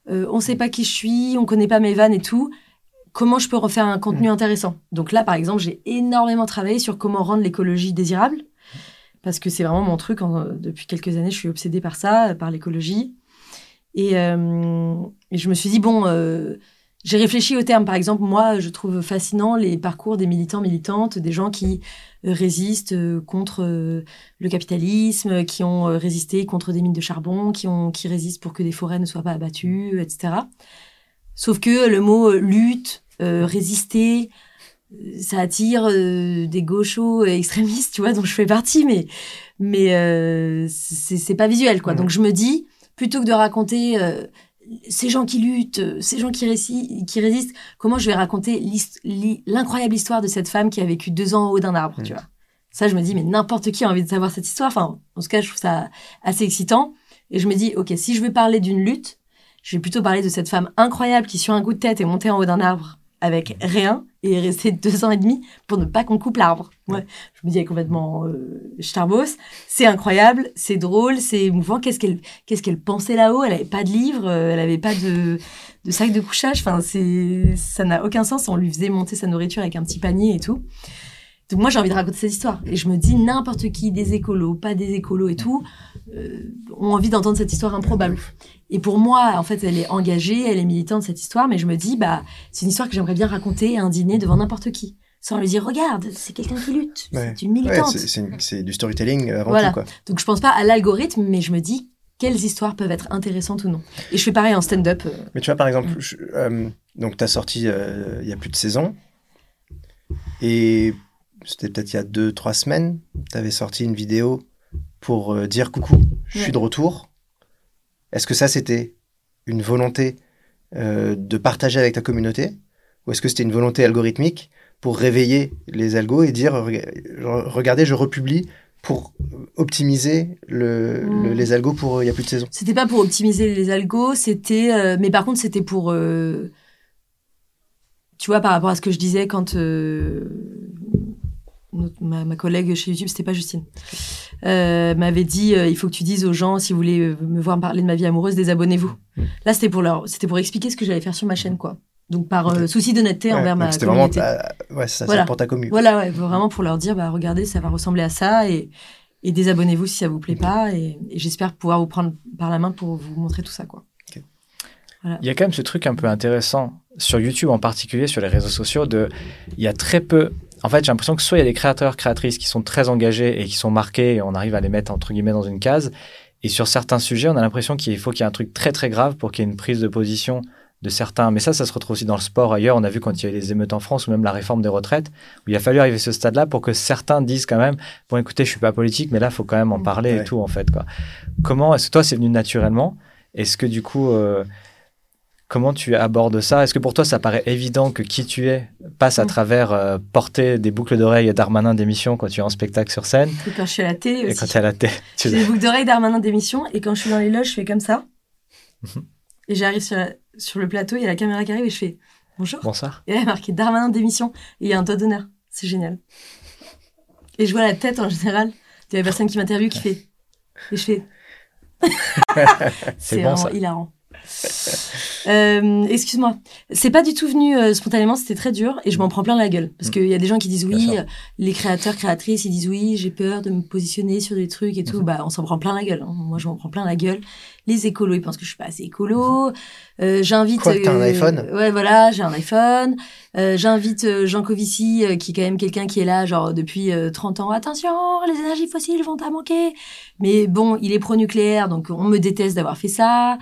S3: euh, on sait pas qui je suis, on connaît pas mes vannes et tout. Comment je peux refaire un contenu intéressant Donc là, par exemple, j'ai énormément travaillé sur comment rendre l'écologie désirable. Parce que c'est vraiment mon truc. en- depuis quelques années, je suis obsédée par ça, euh, par l'écologie. Et, euh, et je me suis dit, bon, euh, j'ai réfléchi au terme. Par exemple, moi, je trouve fascinant les parcours des militants, militantes, des gens qui résistent contre le capitalisme, qui ont résisté contre des mines de charbon, qui, ont, qui résistent pour que des forêts ne soient pas abattues, etc. Sauf que le mot lutte, euh, résister, euh, ça attire euh, des gauchos extrémistes, tu vois, dont je fais partie, mais, mais euh, c'est pas visuel, quoi. Donc je me dis, plutôt que de raconter ces gens qui luttent, ces gens qui, qui résistent, comment je vais raconter l'incroyable histoire de cette femme qui a vécu deux ans en haut d'un arbre, tu vois. Ça, je me dis, mais n'importe qui a envie de savoir cette histoire. Enfin, en tout cas, je trouve ça assez excitant. Et je me dis, ok, si je veux parler d'une lutte, je vais plutôt parler de cette femme incroyable qui, sur un coup de tête, est montée en haut d'un arbre avec rien et est restée deux ans et demi pour ne pas qu'on coupe l'arbre. Ouais. Je me dis, elle est complètement euh. C'est incroyable, c'est drôle, c'est émouvant. Qu'est-ce qu'elle qu'est-ce qu'elle pensait là-haut? Elle avait pas de livre, euh, elle avait pas de, de sac de couchage. Enfin, c'est ça n'a aucun sens. On lui faisait monter sa nourriture avec un petit panier et tout. Donc moi, j'ai envie de raconter cette histoire. Et je me dis, n'importe qui, des écolos, pas des écolos et tout, euh, ont envie d'entendre cette histoire improbable. Et pour moi, en fait, elle est engagée, elle est militante, cette histoire, mais je me dis, bah, c'est une histoire que j'aimerais bien raconter à un dîner devant n'importe qui. Sans lui dire, regarde, c'est quelqu'un qui lutte,
S2: Ouais.
S3: c'est une militante.
S2: c'est- du storytelling avant
S3: Voilà.
S2: tout, quoi.
S3: Donc je pense pas à l'algorithme, mais je me dis, quelles histoires peuvent être intéressantes ou non. Et je fais pareil en stand-up. euh,
S2: Mais tu vois, par exemple,
S3: Mm.
S2: je- euh, donc tu as sorti euh, il y a plus de saison. Et c'était peut-être il y a deux, trois semaines, tu avais sorti une vidéo pour euh, dire coucou, je suis
S3: Ouais.
S2: de retour. Est-ce que ça, c'était une volonté euh, de partager avec ta communauté? Ou est-ce que c'était une volonté algorithmique pour réveiller les algos et dire rega- regardez, je republie pour optimiser le, le- les algos pour euh, il y a plus de saison
S3: C'était pas pour optimiser les algos, c'était. mais par contre, c'était pour. tu vois, par rapport à ce que je disais quand. Notre- ma, ma collègue chez YouTube, c'était pas Justine, euh, m'avait dit euh, il faut que tu dises aux gens, si vous voulez euh, me voir parler de ma vie amoureuse, désabonnez-vous.
S2: Mm.
S3: Là, c'était pour, leur, c'était pour expliquer ce que j'allais faire sur ma chaîne, quoi. Donc, par euh, souci d'honnêteté
S2: Ouais,
S3: envers ma
S2: C'était vraiment
S3: communauté.
S2: ouais, ça,
S3: Voilà.
S2: pour ta commu.
S3: Voilà, ouais, vraiment pour leur dire, bah, regardez, ça va ressembler à ça et, et désabonnez-vous si ça vous plaît pas. Et, et j'espère pouvoir vous prendre par la main pour vous montrer tout ça, quoi.
S1: Il y a quand même ce truc un peu intéressant sur YouTube en particulier, sur les réseaux sociaux, de il y a très peu. En fait, j'ai l'impression que soit il y a des créateurs, créatrices qui sont très engagés et qui sont marqués et on arrive à les mettre entre guillemets dans une case. Et sur certains sujets, on a l'impression qu'il faut qu'il y ait un truc très très grave pour qu'il y ait une prise de position de certains. Mais ça, ça se retrouve aussi dans le sport ailleurs. On a vu quand il y a eu les émeutes en France ou même la réforme des retraites, où il a fallu arriver à ce stade-là pour que certains disent quand même bon, écoutez, je suis pas politique, mais là, il faut quand même en parler
S2: Ouais.
S1: et tout en fait. Quoi. Comment est-ce que toi, c'est venu naturellement? Est-ce que du coup euh, Comment tu abordes ça? Est-ce que pour toi, ça paraît évident que qui tu es passe à
S3: Mm.
S1: travers euh, porter des boucles d'oreilles d'Armanin d'émission quand tu es en spectacle sur scène?
S3: Et quand je suis à la télé
S1: et
S3: aussi.
S1: quand tu es à la tu-
S3: J'ai des boucles d'oreilles d'Armanin d'émission et quand je suis dans les loges, je fais comme ça.
S1: Mhm.
S3: Et j'arrive sur, la- sur le plateau, il y a la caméra qui arrive et je fais bonjour.
S1: Bonsoir.
S3: Et là, il y a marqué Darmanin d'émission et il y a un doigt d'honneur. C'est génial. Et je vois la tête en général de la personne qui m'interviewe qui fait. Et je fais.
S1: C'est bon,
S3: vraiment
S1: ça.
S3: hilarant. Euh, Excuse-moi, c'est pas du tout venu euh, spontanément, c'était très dur et je m'en prends plein la gueule parce
S1: Mm.
S3: qu'il y a des gens qui disent oui, euh, les créateurs, créatrices, ils disent oui, j'ai peur de me positionner sur des trucs et tout.
S1: Mhm.
S3: Bah, on s'en prend plein la gueule. hein. Moi, je m'en prends plein la gueule. Les écolos, ils pensent que je suis pas assez écolo. Euh, J'invite.
S2: Quoi, t'as un iPhone
S3: Ouais, voilà, j'ai un iPhone. Euh, J'invite euh, Jean Covici, euh, qui est quand même quelqu'un qui est là, genre depuis euh, 30 ans. Attention, les énergies fossiles vont à manquer. Mais bon, il est pro-nucléaire, donc on me déteste d'avoir fait ça.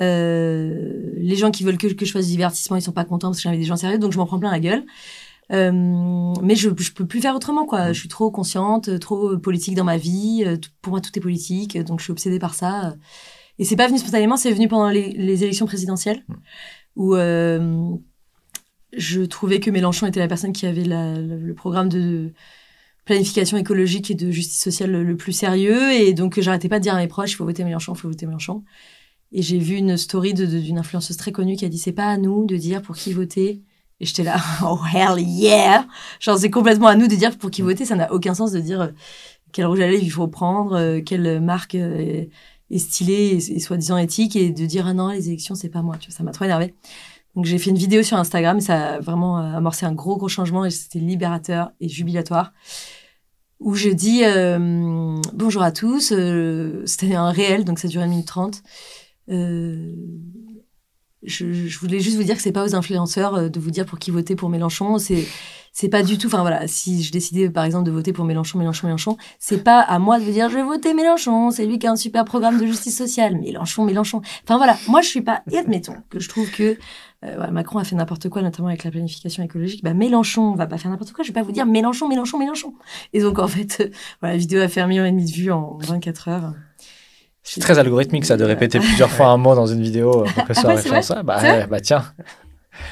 S3: Euh, les gens qui veulent que, que je fasse du divertissement, ils sont pas contents parce que j'invite des gens sérieux, donc je m'en prends plein la gueule. Euh, mais je, je peux plus faire autrement, quoi. Je suis trop consciente, trop politique dans ma vie. Euh, Pour moi, tout est politique, donc je suis obsédée par ça. Et c'est pas venu spontanément, c'est venu pendant les, les élections présidentielles, où euh, je trouvais que Mélenchon était la personne qui avait la- le, le programme de planification écologique et de justice sociale le, le plus sérieux. Et donc, j'arrêtais pas de dire à mes proches, il faut voter Mélenchon, il faut voter Mélenchon. Et j'ai vu une story d'une influenceuse très connue qui a dit, c'est pas à nous de dire pour qui voter. Et j'étais là, oh hell yeah! Genre, c'est complètement à nous de dire pour qui voter. Ça n'a aucun sens de dire euh, quel rouge à lèvres il faut prendre, euh, quelle marque euh, est, est stylée et, et soi-disant éthique, et de dire, ah non, les élections, c'est pas moi. Tu vois, ça m'a trop énervé. Donc, j'ai fait une vidéo sur Instagram et ça a vraiment amorcé un gros, gros changement et c'était libérateur et jubilatoire. Où je dis, euh, bonjour à tous, euh, c'était un réel, donc ça durait une minute trente. Euh, je, je voulais juste vous dire que c'est pas aux influenceurs euh, de vous dire pour qui voter pour Mélenchon. C'est c'est pas du tout. Enfin voilà, si je décidais par exemple de voter pour Mélenchon, Mélenchon, Mélenchon, c'est pas à moi de vous dire je vais voter Mélenchon. C'est lui qui a un super programme de justice sociale. Mélenchon, Mélenchon. Enfin voilà, moi je suis pas. Et admettons que je trouve que euh, Macron a fait n'importe quoi, notamment avec la planification écologique. Bah Mélenchon va pas faire n'importe quoi. Je vais pas vous dire Mélenchon, Mélenchon, Mélenchon. Et donc en fait, euh, voilà, la vidéo a fait un million et demi de vues en 24 heures.
S1: C'est très algorithmique ça de répéter plusieurs fois un mot dans une vidéo euh, pour que ça
S3: Ah
S1: soit
S3: ouais, c'est
S1: référencé. Bah, ouais, bah tiens.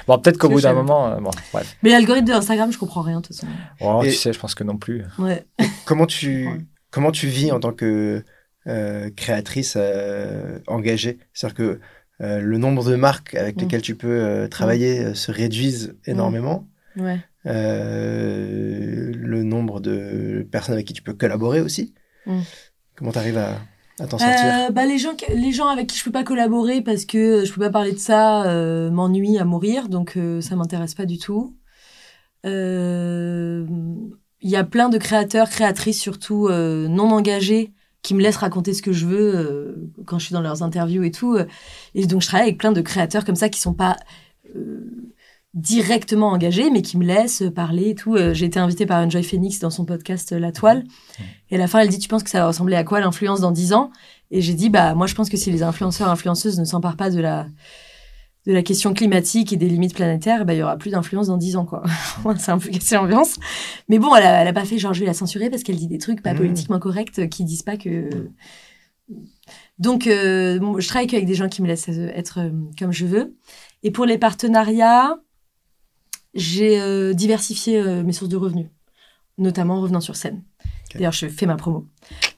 S1: Bon, peut-être qu'au bout d'un moment, euh, bon, bref.
S3: Mais l'algorithme de Instagram, je comprends rien de toute façon.
S1: Bon,
S2: Et-
S1: tu sais, je pense que non plus.
S3: Ouais.
S2: Comment tu,
S3: Ouais.
S2: comment tu vis en tant que euh, créatrice euh, engagée? C'est-à-dire que euh, le nombre de marques avec
S3: Mm.
S2: lesquelles tu peux euh, travailler euh, se réduisent énormément.
S3: Ouais.
S2: Euh, le nombre de personnes avec qui tu peux collaborer aussi.
S3: Mm.
S2: Comment tu arrives à,
S3: Euh, bah, les gens, les gens avec qui je peux pas collaborer parce que je peux pas parler de ça euh, m'ennuient à mourir, donc euh, ça m'intéresse pas du tout. Euh, Il y a plein de créateurs, créatrices surtout euh, non engagés qui me laissent raconter ce que je veux euh, quand je suis dans leurs interviews et tout. Et donc je travaille avec plein de créateurs comme ça qui sont pas euh, directement engagés, mais qui me laissent parler et tout. Euh, J'ai été invitée par Enjoy Phoenix dans son podcast euh, La Toile. Et à la fin, elle dit, tu penses que ça va ressembler à quoi l'influence dans 10 ans? Et j'ai dit, bah, moi, je pense que si les influenceurs, influenceuses ne s'emparent pas de la, de la question climatique et des limites planétaires, bah, il y aura plus d'influence dans 10 ans, quoi. c'est un peu cassé l'ambiance. Mais bon, elle a, elle a pas fait genre, je vais la censurer parce qu'elle dit des trucs pas
S2: Mmh.
S3: politiquement corrects euh, qui disent pas que. Donc, euh, bon, je travaille avec des gens qui me laissent être comme je veux. Et pour les partenariats, j'ai euh, diversifié euh, mes sources de revenus, notamment en revenant sur scène. D'ailleurs, je fais ma promo.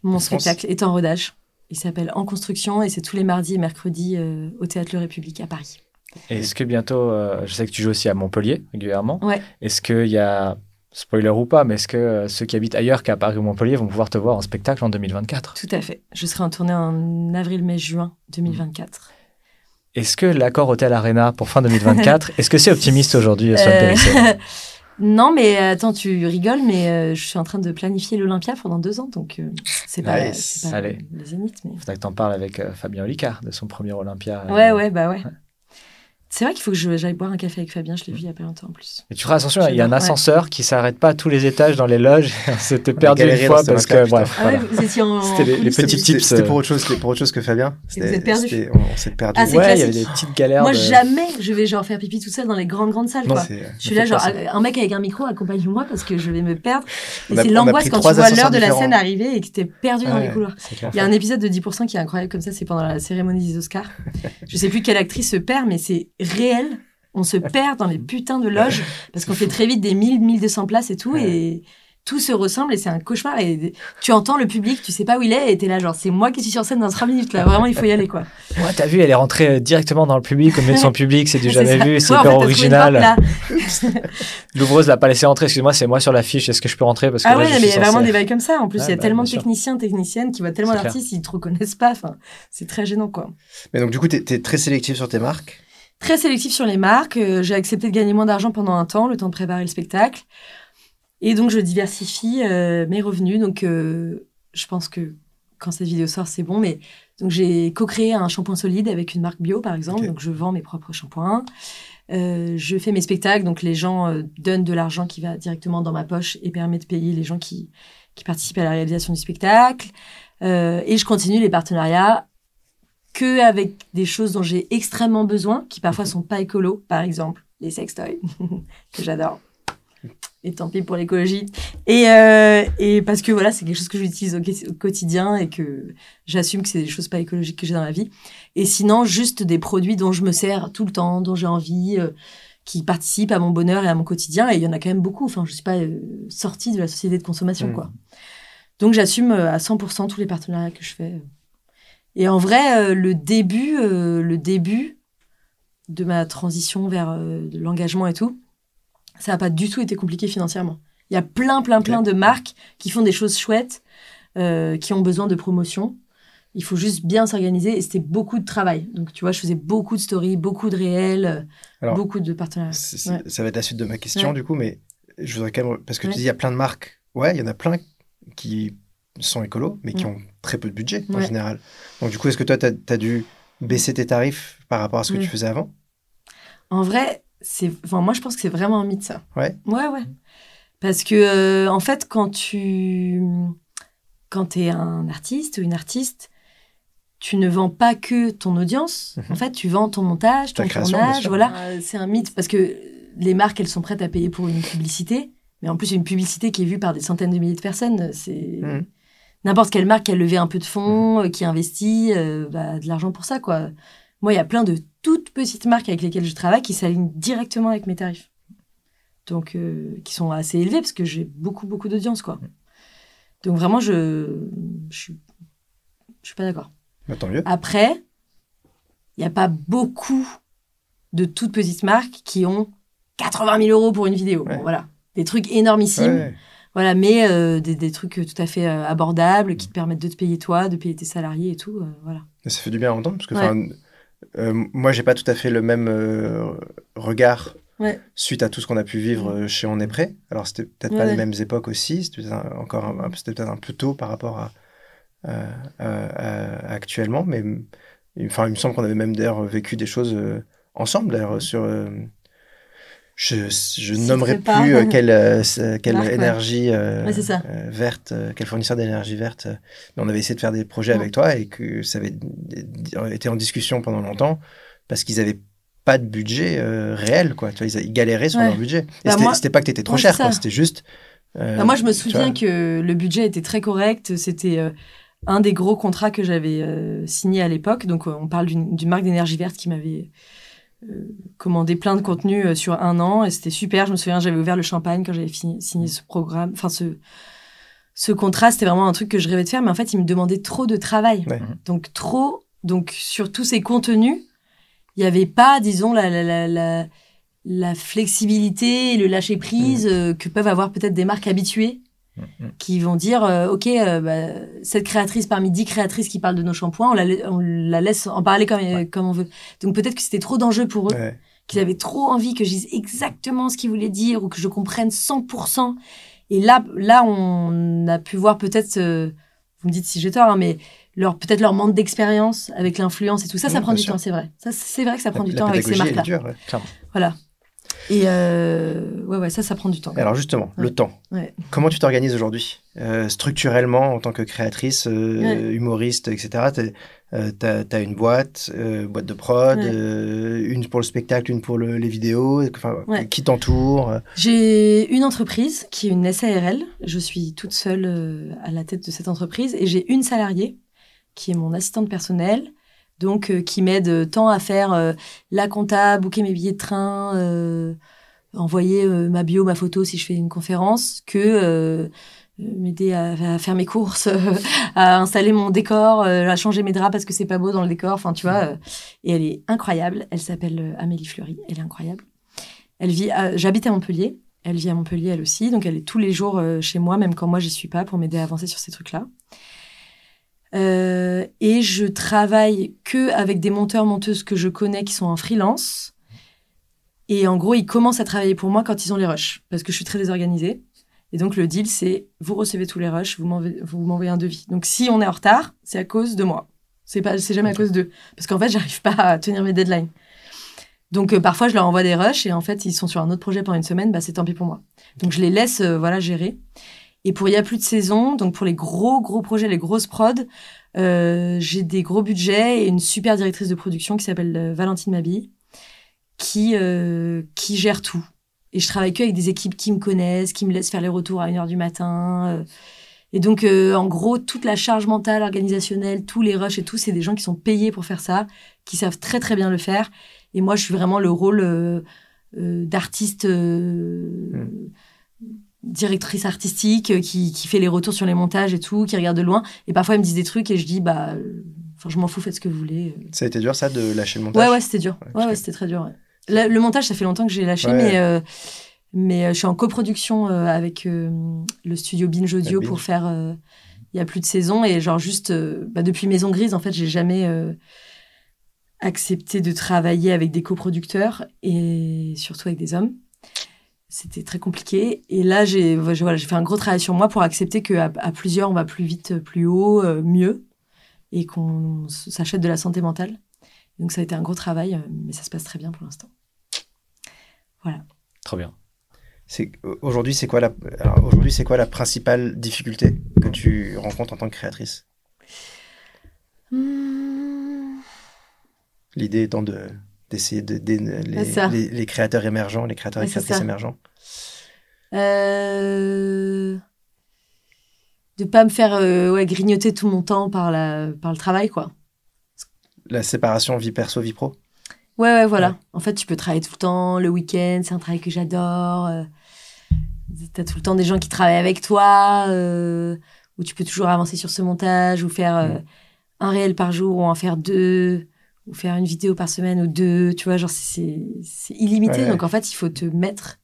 S3: Mon spectacle est en rodage. Il s'appelle En construction et c'est tous les mardis et mercredis euh, au Théâtre Le République à Paris.
S1: Est-ce que bientôt, je sais que tu joues aussi à Montpellier régulièrement.
S3: Ouais.
S1: Est-ce qu'il y a, spoiler ou pas, mais est-ce que ceux qui habitent ailleurs qu'à Paris ou Montpellier vont pouvoir te voir en spectacle en 2024
S3: Tout à fait. Je serai en tournée en avril, mai, juin 2024.
S1: Est-ce que l'accord Hôtel Arena pour fin 2024, est-ce que c'est optimiste aujourd'hui,
S3: Euh, non, mais euh, attends, tu rigoles, mais euh, je suis en train de planifier l'Olympia pendant deux ans, donc euh, c'est pas,
S2: Nice.
S3: pas
S1: Allez.
S3: le Zénith. Mais...
S1: Faudrait que t'en parles avec Fabien Olicard de son premier Olympia.
S3: Ouais, ouais, bah ouais. C'est vrai qu'il faut que j'aille boire un café avec Fabien, je l'ai vu il y a pas longtemps en plus.
S1: Et tu feras attention, il y a un
S3: J'adore, ouais.
S1: ascenseur qui s'arrête pas à tous les étages dans les loges. On
S2: a
S1: perdu une fois
S2: dans ce
S1: parce que, bref,
S3: Ah
S1: voilà.
S3: en.
S1: C'était les- petits
S2: C'était-
S1: tips,
S2: C'était
S1: euh.
S2: pour autre chose, c'était pour autre chose que Fabien.
S3: Vous êtes
S2: C'était-
S3: perdu.
S2: c'était- On, on s'est perdu.
S3: Ah, c'est
S1: Ouais, il y avait des petites galères.
S3: Moi,
S1: de-
S3: jamais je vais genre faire pipi toute seule dans les grandes, grandes salles,
S1: Non,
S3: quoi.
S2: C'est-
S3: Je suis là, genre,
S1: ça.
S3: un mec avec un micro, accompagne-moi parce que je vais me perdre. Et c'est l'angoisse quand tu vois l'heure de la scène arriver et que t'es perdu dans
S2: Ouais.
S3: les couloirs.
S1: C'est.
S3: Il y a un épisode de 10% qui est incroyable comme ça, c'est pendant la cérémonie des Oscars. Je sais plus quelle actrice se perd, mais c'est réel. On se perd dans les putains de loges parce qu'on fait très vite des 1000, 1200 places et tout
S2: Ouais.
S3: et tout se ressemble et c'est un cauchemar et tu entends le public, tu sais pas où il est et t'es là genre c'est moi qui suis sur scène dans 3 minutes là, vraiment il faut y aller quoi.
S1: Ouais, t'as vu, elle est rentrée euh, directement dans le public, au milieu de son public, c'est du jamais vu, c'est
S3: Ouais, en
S1: hyper
S3: fait,
S1: original. L'ouvreuse l'a pas laissé rentrer, excuse-moi, c'est moi sur l'affiche, est-ce que je peux rentrer parce que
S3: Ah
S1: là,
S3: ouais,
S1: je
S3: mais il y a vraiment des bails comme ça. En plus,
S1: Ouais,
S3: il y a
S1: bah,
S3: tellement de techniciens, techniciennes qui voient tellement l'artiste, ils te reconnaissent pas. Enfin, c'est très gênant, quoi.
S2: Mais donc, du coup, tu es, très sélectif sur tes marques.
S3: Très sélectif sur les marques. Euh, j'ai accepté de gagner moins d'argent pendant un temps, le temps de préparer le spectacle. Et donc, je diversifie euh, mes revenus. Donc, euh, je pense que quand cette vidéo sort, c'est bon. Mais donc, j'ai co-créé un shampoing solide avec une marque bio, par exemple. Donc, je vends mes propres shampoings. Je fais mes spectacles. Donc, les gens donnent de l'argent qui va directement dans ma poche et permet de payer les gens qui, qui participent à la réalisation du spectacle. Et je continue les partenariats que avec des choses dont j'ai extrêmement besoin, qui parfois sont pas écolos, par exemple les sextoys, que j'adore. Et tant pis pour l'écologie. Et, euh, et parce que voilà, c'est quelque chose que j'utilise au, au quotidien et que j'assume que c'est des choses pas écologiques que j'ai dans la vie. Et sinon, juste des produits dont je me sers tout le temps, dont j'ai envie, euh, qui participent à mon bonheur et à mon quotidien. Et il y en a quand même beaucoup. Enfin, je suis pas euh, sortie de la société de consommation,
S2: Mm.
S3: quoi. Donc, j'assume à 100% tous les partenariats que je fais. Et en vrai, euh, le début, euh, le début de ma transition vers euh, l'engagement et tout, ça n'a pas du tout été compliqué financièrement. Il y a plein, plein, plein de marques qui font des choses chouettes, euh, qui ont besoin de promotion. Il faut juste bien s'organiser et c'était beaucoup de travail. Donc, tu vois, je faisais beaucoup de stories, beaucoup de réels,
S2: Alors,
S3: beaucoup de partenariats. Ouais.
S2: Ça va être la suite de ma question,
S3: Ouais.
S2: du coup, mais je voudrais quand même. Parce que
S3: Ouais.
S2: tu dis, il y a plein de marques. Ouais, il y en a plein qui sont écolos, mais qui
S3: Ouais.
S2: ont très peu de budget en général. Donc, du coup, est-ce que toi, tu as, dû baisser tes tarifs par rapport à ce que tu faisais avant?
S3: En vrai, c'est, enfin, moi, je pense que c'est vraiment un mythe, ça.
S2: Ouais.
S3: Ouais, ouais. Parce que, euh, en fait, quand tu, quand es un artiste ou une artiste, tu ne vends pas que ton audience.
S2: Mhm.
S3: En fait, tu vends ton montage,
S2: Ta
S3: ton
S2: création,
S3: tournage. Voilà. Euh, C'est un mythe parce que les marques, elles sont prêtes à payer pour une publicité. Mais en plus, une publicité qui est vue par des centaines de milliers de personnes, c'est. N'importe quelle marque qui a levé un peu de fonds, euh, qui investit euh, bah, de l'argent pour ça, quoi. Moi, il y a plein de toutes petites marques avec lesquelles je travaille qui s'alignent directement avec mes tarifs. Donc, euh, qui sont assez élevés parce que j'ai beaucoup, beaucoup d'audience, quoi. Donc, vraiment, je je suis, je suis pas d'accord.
S2: Bah, tant mieux.
S3: Après, il n'y a pas beaucoup de toutes petites marques qui ont 80 000 euros pour une vidéo. Bon, voilà. Des trucs énormissimes.
S2: Ouais.
S3: Voilà, mais euh, des, des trucs tout à fait euh, abordables qui te permettent de te payer toi, de payer tes salariés et tout. euh, voilà.
S2: Ça fait du bien à entendre parce que
S3: Ouais.
S2: euh, moi, j'ai pas tout à fait le même euh, regard
S3: Ouais.
S2: suite à tout ce qu'on a pu vivre euh, chez On est prêt. Alors, c'était peut-être pas
S3: Ouais.
S2: les mêmes époques aussi. C'était peut-être un- encore c'était peut-être un peu tôt par rapport à, à- à- à actuellement. Mais enfin, il me semble qu'on avait même d'ailleurs vécu des choses euh, ensemble d'ailleurs sur. euh, je, je nommerai
S3: pas.
S2: plus euh, quelle, euh,
S3: Marque,
S2: énergie euh,
S3: Ouais, c'est ça.
S2: verte, quel fournisseur d'énergie verte. euh, mais on avait essayé de faire des projets avec toi et que ça avait été en discussion pendant longtemps parce qu'ils avaient pas de budget euh, réel, quoi. Tu vois, ils, galéraient sur
S3: Ouais.
S2: leur budget. Et
S3: Bah,
S2: c'était pas que t'étais trop
S3: Ouais,
S2: cher. C'était juste. euh,
S3: Bah, moi, je me
S2: tu
S3: souviens que le budget était très correct. C'était un des gros contrats que j'avais signé à l'époque. Donc, on parle d'une marque d'énergie verte qui m'avait commandé plein de contenu euh, sur un an. Et c'était super. Je me souviens, j'avais ouvert le champagne quand j'avais signé ce programme. Enfin, ce, ce contrat, c'était vraiment un truc que je rêvais de faire. Mais en fait, il me demandait trop de travail.
S2: Ouais.
S3: Donc, trop. Donc, sur tous ces contenus, il n'y avait pas, disons, la, la, la, la, la flexibilité et le lâcher prise euh, que peuvent avoir peut-être des marques habituées
S1: Mhm.
S3: Qui vont dire euh, ok euh, bah, cette créatrice parmi dix créatrices qui parlent de nos shampoings on la, la- on la laisse en parler comme, comme on veut donc peut-être que c'était trop d'enjeux pour eux
S2: ouais.
S3: qu'ils avaient trop envie que je dise exactement ce qu'ils voulaient dire ou que je comprenne 100% et là là on a pu voir peut-être euh, vous me dites si j'ai tort hein, mais leur peut-être leur manque d'expérience avec l'influence et tout ça ça prend du
S2: sûr.
S3: temps c'est vrai ça c'est vrai que ça prend
S2: La-
S3: du
S2: la
S3: temps avec ces marques là
S2: dure, ouais.
S1: Clairement.
S3: voilà et euh, ouais ouais ça ça prend du temps
S2: Alors justement, le temps.
S3: Ouais.
S2: Comment tu t'organises aujourd'hui Euh, Structurellement, en tant que créatrice, euh, humoriste, etc. Tu as, une boîte, euh, boîte de prod, une pour le spectacle, une pour le- les vidéos. Enfin. Qui t'entoure
S3: J'ai une entreprise qui est une SARL. Je suis toute seule à la tête de cette entreprise et j'ai une salariée qui est mon assistante personnelle, donc euh, qui m'aide tant à faire euh, la compta, booker mes billets de train, euh, envoyer euh, ma bio, ma photo si je fais une conférence, que euh, m'aider à, faire mes courses, à installer mon décor, euh, à changer mes draps parce que c'est pas beau dans le décor. Enfin, tu vois. euh, et elle est incroyable. Elle s'appelle euh, Amélie Fleury. Elle est incroyable. Elle vit. J'habite à Montpellier. Elle vit à Montpellier elle aussi, donc elle est tous les jours euh, chez moi, même quand moi j'y suis pas, pour m'aider à avancer sur ces trucs-là. Euh, et je travaille que avec des monteurs monteuses que je connais qui sont en freelance. Et en gros, ils commencent à travailler pour moi quand ils ont les rushs, parce que je suis très désorganisée. Et donc le deal, c'est vous recevez tous les rushs, vous m'envoyez un devis. Donc si on est en retard, c'est à cause de moi. C'est pas, c'est jamais à cause d'eux, parce qu'en fait, j'arrive pas à tenir mes deadlines. Donc euh, parfois, je leur envoie des rushs et en fait, ils sont sur un autre projet pendant une semaine, bah c'est tant pis pour moi. Donc je les laisse, euh, voilà, gérer. Et pour il y a plus de saison, donc pour les gros gros projets, les grosses prods, euh, j'ai des gros budgets et une super directrice de production qui s'appelle euh, Valentine Mabille, qui euh, qui gère tout. Et je travaille que avec des équipes qui me connaissent, qui me laissent faire les retours à 1h du matin. Et donc, en gros, toute la charge mentale, organisationnelle, tous les rushs et tout, c'est des gens qui sont payés pour faire ça, qui savent très très bien le faire. Et moi, je suis vraiment le rôle d'artiste euh, directrice artistique euh, qui, qui fait les retours sur les montages et tout, qui regarde de loin. Et parfois, ils me disent des trucs et je dis, bah, euh, enfin, je m'en fous, faites ce que vous voulez.
S2: Ça a été dur, ça, de lâcher le montage?
S3: Ouais, ouais, c'était dur.
S2: Ouais,
S3: Ouais, c'était très dur. ouais. La- le montage, ça fait longtemps que j'ai lâché, mais, euh, mais euh, je suis en coproduction euh, avec euh, le studio Binge Audio
S2: Binge.
S3: pour faire. euh, Il y a plus de saison et genre juste euh, bah, depuis Maison Grise, en fait, j'ai jamais euh, accepté de travailler avec des coproducteurs et surtout avec des hommes. C'était très compliqué. Et là, j'ai voilà, j'ai fait un gros travail sur moi pour accepter qu'à à plusieurs, on va plus vite, plus haut, euh, mieux, et qu'on s'achète de la santé mentale. Donc ça a été un gros travail, euh, mais ça se passe très bien pour l'instant.
S1: Trop bien.
S2: C'est aujourd'hui, c'est quoi la aujourd'hui, c'est quoi la principale difficulté que tu rencontres en tant que créatrice?
S3: Hmm,
S2: L'idée étant de d'essayer de, d'aider les, les, les créateurs émergents, les créateurs et créatrices émergents.
S3: Euh... De pas me faire euh, ouais, grignoter tout mon temps par, la... par le travail, quoi.
S2: La séparation vie perso vie pro.
S3: Ouais, ouais, voilà.
S2: Ouais.
S3: En fait, tu peux travailler tout le temps, le week-end, c'est un travail que j'adore. Euh... T'as tout le temps des gens qui travaillent avec toi, euh... où tu peux toujours avancer sur ce montage, ou faire euh,
S2: Mm.
S3: un réel par jour, ou en faire deux, ou faire une vidéo par semaine, ou deux. Tu vois, genre, c'est illimité.
S2: Ouais.
S3: Donc, en fait, il faut te mettre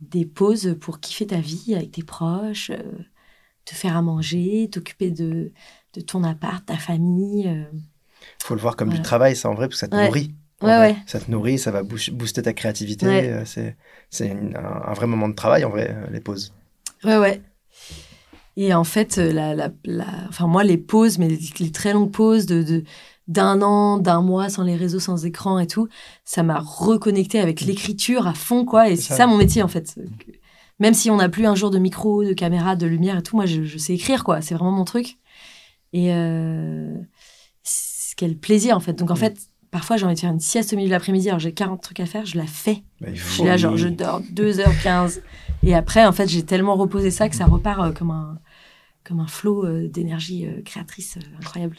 S3: des pauses pour kiffer ta vie avec tes proches, euh, te faire à manger, t'occuper de, de ton appart, ta famille. euh.
S2: faut le voir comme du travail, ça en vrai, parce que ça te
S3: Ouais.
S2: nourrit.
S3: Ouais.
S2: Ça te nourrit, ça va boost- booster ta créativité. Euh, C'est, un, un vrai moment de travail, en vrai, les pauses.
S3: Ouais, ouais. Et en fait, euh, la, la, la- enfin, moi, les pauses, mais les, les très longues pauses de, de- d'un an, d'un mois sans les réseaux, sans écran et tout, ça m'a reconnecté avec l'écriture à fond, quoi. Et
S2: C'est ça.
S3: ça. mon métier, en fait. Même si on n'a plus un jour de micro, de caméra, de lumière et tout, moi, je, je sais écrire, quoi. C'est vraiment mon truc. Et euh, quel plaisir, en fait. Donc, en
S2: Mm.
S3: fait, parfois, j'ai envie de faire une sieste au milieu de l'après-midi, alors j'ai 40 trucs à faire, je la fais.
S2: Bah,
S3: Je suis là, genre, je dors 2h15. Et après, en fait, j'ai tellement reposé ça que ça repart euh, comme un, comme un flot euh, d'énergie euh, créatrice euh, incroyable.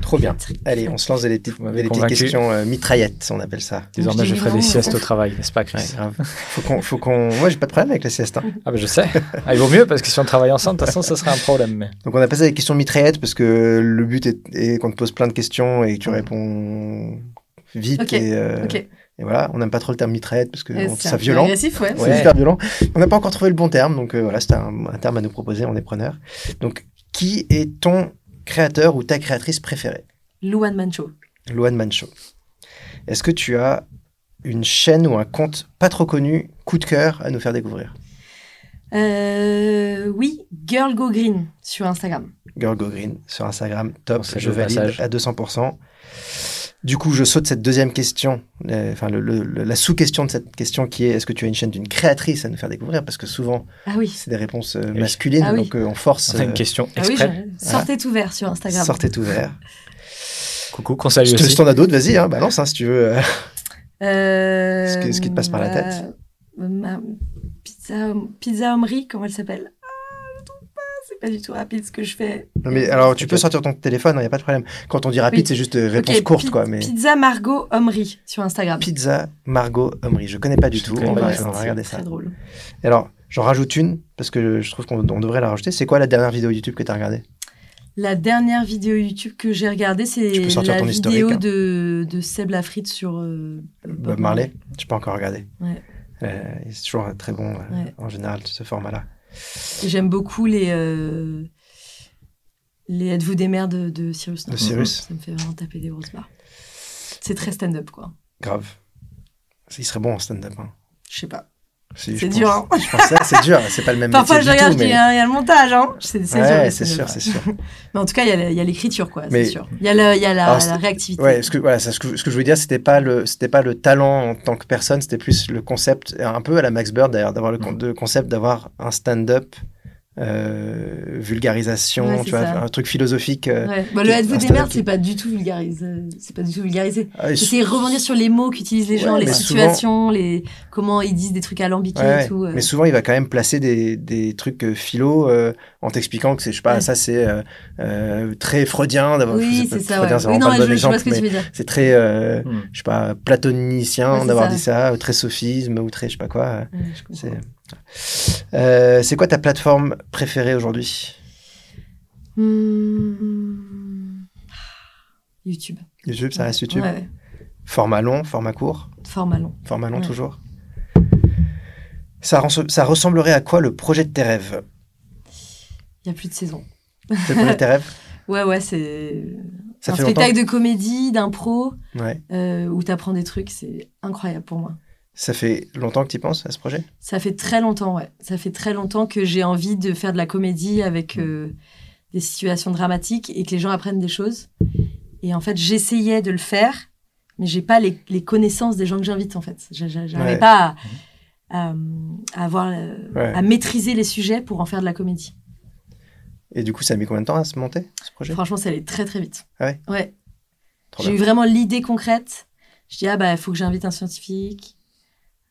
S2: Trop bien. Allez, on se lance les petites, des petites questions euh, mitraillettes, on appelle ça.
S1: Désormais, je ferai des siestes au travail, n'est-ce pas,
S2: Ouais,
S1: Chris
S2: grave. Faut qu'on, faut qu'on... Moi, j'ai pas de problème avec la sieste. hein.
S1: Ah, bah, je sais. Ah, il vaut mieux parce que si on travaille ensemble, de toute façon, ça serait un problème. Mais...
S2: Donc, on a passé des questions mitraillettes parce que le but est, est qu'on te pose plein de questions et que tu réponds vite.
S3: Ok,
S2: Et, euh,
S3: Ok.
S2: Et voilà, on n'aime pas trop le terme mitraillette parce que on-
S3: peu
S2: violent.
S3: agressif, ouais.
S2: C'est super violent. On n'a pas encore trouvé le bon terme, donc euh, voilà, c'est un, un terme à nous proposer, on est preneur. Donc, qui est ton créateur ou ta créatrice préférée?
S3: Luan Mancho.
S2: Luan Mancho. Est-ce que tu as une chaîne ou un compte pas trop connu, coup de cœur, à nous faire découvrir?
S3: Euh, oui, Girl Go Green sur Instagram.
S2: Girl Go Green sur Instagram, top, je valide
S1: passage.
S2: à 200%. Du coup, je saute cette deuxième question, euh, enfin le- le- le- la sous-question de cette question qui est est-ce que tu as une chaîne d'une créatrice à nous faire découvrir? Parce que souvent,
S3: Ah oui.
S2: c'est des réponses euh,
S1: Oui.
S2: masculines,
S3: Ah oui.
S2: donc euh, on force.
S1: A une
S2: euh,
S1: question
S3: Ah oui,
S1: exprès.
S3: je- sortez tout vert sur Instagram.
S2: sortez tout vert.
S1: Coucou, qu'on salue
S2: Si
S1: aussi.
S2: tu en as d'autres, vas-y, hein, balance hein, si tu veux. Ce qui- ce qui te passe par la tête.
S3: ma- pizza, pizza Omri, comment elle s'appelle? Ah, je pas, c'est du tout rapide ce que je fais.
S2: Non, mais alors, tu peux sortir ton téléphone, il n'y a pas de problème. Quand on dit rapide,
S3: Oui.
S2: c'est juste euh, réponse courte, quoi. Mais
S3: Pizza Margot Omri sur Instagram.
S2: pizza Margot Omri, je connais pas du
S1: Je
S2: tout.
S1: connais
S2: On
S1: pas
S2: va,
S1: du tout.
S2: on va regarder
S3: Très
S2: ça.
S3: drôle.
S2: Et alors, j'en rajoute une parce que je trouve qu'on on devrait la rajouter. C'est quoi la dernière vidéo YouTube que tu as regardée?
S3: La dernière vidéo YouTube que j'ai regardée, c'est la vidéo
S2: hein.
S3: de, de Seb Lafrite sur euh,
S2: Bob Marley Je peux encore regarder.
S3: Ouais.
S2: Euh, c'est toujours euh, très bon euh,
S3: Ouais.
S2: en général ce format-là.
S3: J'aime beaucoup les, euh, les Êtes-vous des mères de, de Cyrus
S2: De. Cyrus.
S3: Ça me fait vraiment taper des grosses barres. C'est très stand-up, quoi.
S2: Grave. Il serait bon en stand-up. Hein.
S3: Je sais pas.
S2: Si,
S3: C'est dur, hein.
S2: Je c'est dur. C'est pas le même
S3: Parfois, je
S2: métier
S3: regarde y,
S2: mais...
S3: il y a le montage, hein. C'est
S2: Ouais, sûr, c'est sûr.
S3: Mais en tout cas, il y a il y l'écriture, quoi,
S2: Mais-
S3: c'est sûr. Il y a, le- il y a la,
S2: Alors,
S3: la
S2: c'est-
S3: réactivité.
S2: Ouais, ce que, voilà, ça, ce, que, ce que je voulais dire, c'était pas le, pas le talent en tant que personne, c'était plus le concept, un peu à la Max Bird d'ailleurs, d'avoir le de concept d'avoir un stand-up euh, vulgarisation,
S3: Ouais,
S2: tu vois,
S3: ça.
S2: un truc philosophique. euh,
S3: Ouais. Bah, le êtes-vous des merdes,
S2: qui-
S3: c'est pas du tout vulgarisé. C'est pas du tout vulgarisé.
S2: ah, sou-
S3: C'est rebondir sur les mots qu'utilisent les gens, les situations, les comment ils disent des trucs alambiqués
S2: Ouais,
S3: et tout. euh.
S2: Mais souvent, il va quand même placer des, des trucs euh, philo euh, en t'expliquant que c'est, je sais pas,
S3: Ouais.
S2: ça c'est euh, euh, très freudien d'avoir.
S3: Oui, c'est ça.
S2: freudien,
S3: Ouais.
S2: c'est
S3: Oui, non,
S2: bon
S3: je,
S2: exemple,
S3: ce que tu veux dire.
S2: c'est très, euh,
S1: Hmm.
S2: je sais pas, platonicien d'avoir dit ça, ou très sophisme, ou très, je sais pas quoi. Euh, c'est quoi ta plateforme préférée aujourd'hui?
S3: Hmm. YouTube.
S2: YouTube, ça reste YouTube.
S3: Ouais, ouais.
S2: Format long, format court,
S3: Format long.
S2: format long
S3: Ouais.
S2: toujours. Ça, res- ça ressemblerait à quoi le projet de tes rêves?
S3: Il y a plus de saison.
S2: C'est le projet de tes rêves?
S3: Ouais, ouais, c'est un
S2: longtemps
S3: spectacle de comédie, d'impro,
S2: Ouais.
S3: euh, où tu apprends des trucs. C'est incroyable pour moi.
S2: Ça fait longtemps que tu y penses à ce projet?
S3: Ça fait très longtemps, ouais. Ça fait très longtemps que j'ai envie de faire de la comédie avec euh, des situations dramatiques et que les gens apprennent des choses. Et en fait, j'essayais de le faire, mais j'ai pas les, les connaissances des gens que j'invite, en fait. J'a- j'a- J'arrivais
S2: Ouais.
S3: pas à, à- à avoir, euh,
S2: Ouais.
S3: à maîtriser les sujets pour en faire de la comédie.
S2: Et du coup, ça a mis combien de temps à se monter, ce projet?
S3: Franchement, ça allait très très vite.
S2: Ah ouais?
S3: Ouais. J'ai eu vraiment l'idée concrète. Je dis, ah bah, il faut que j'invite un scientifique.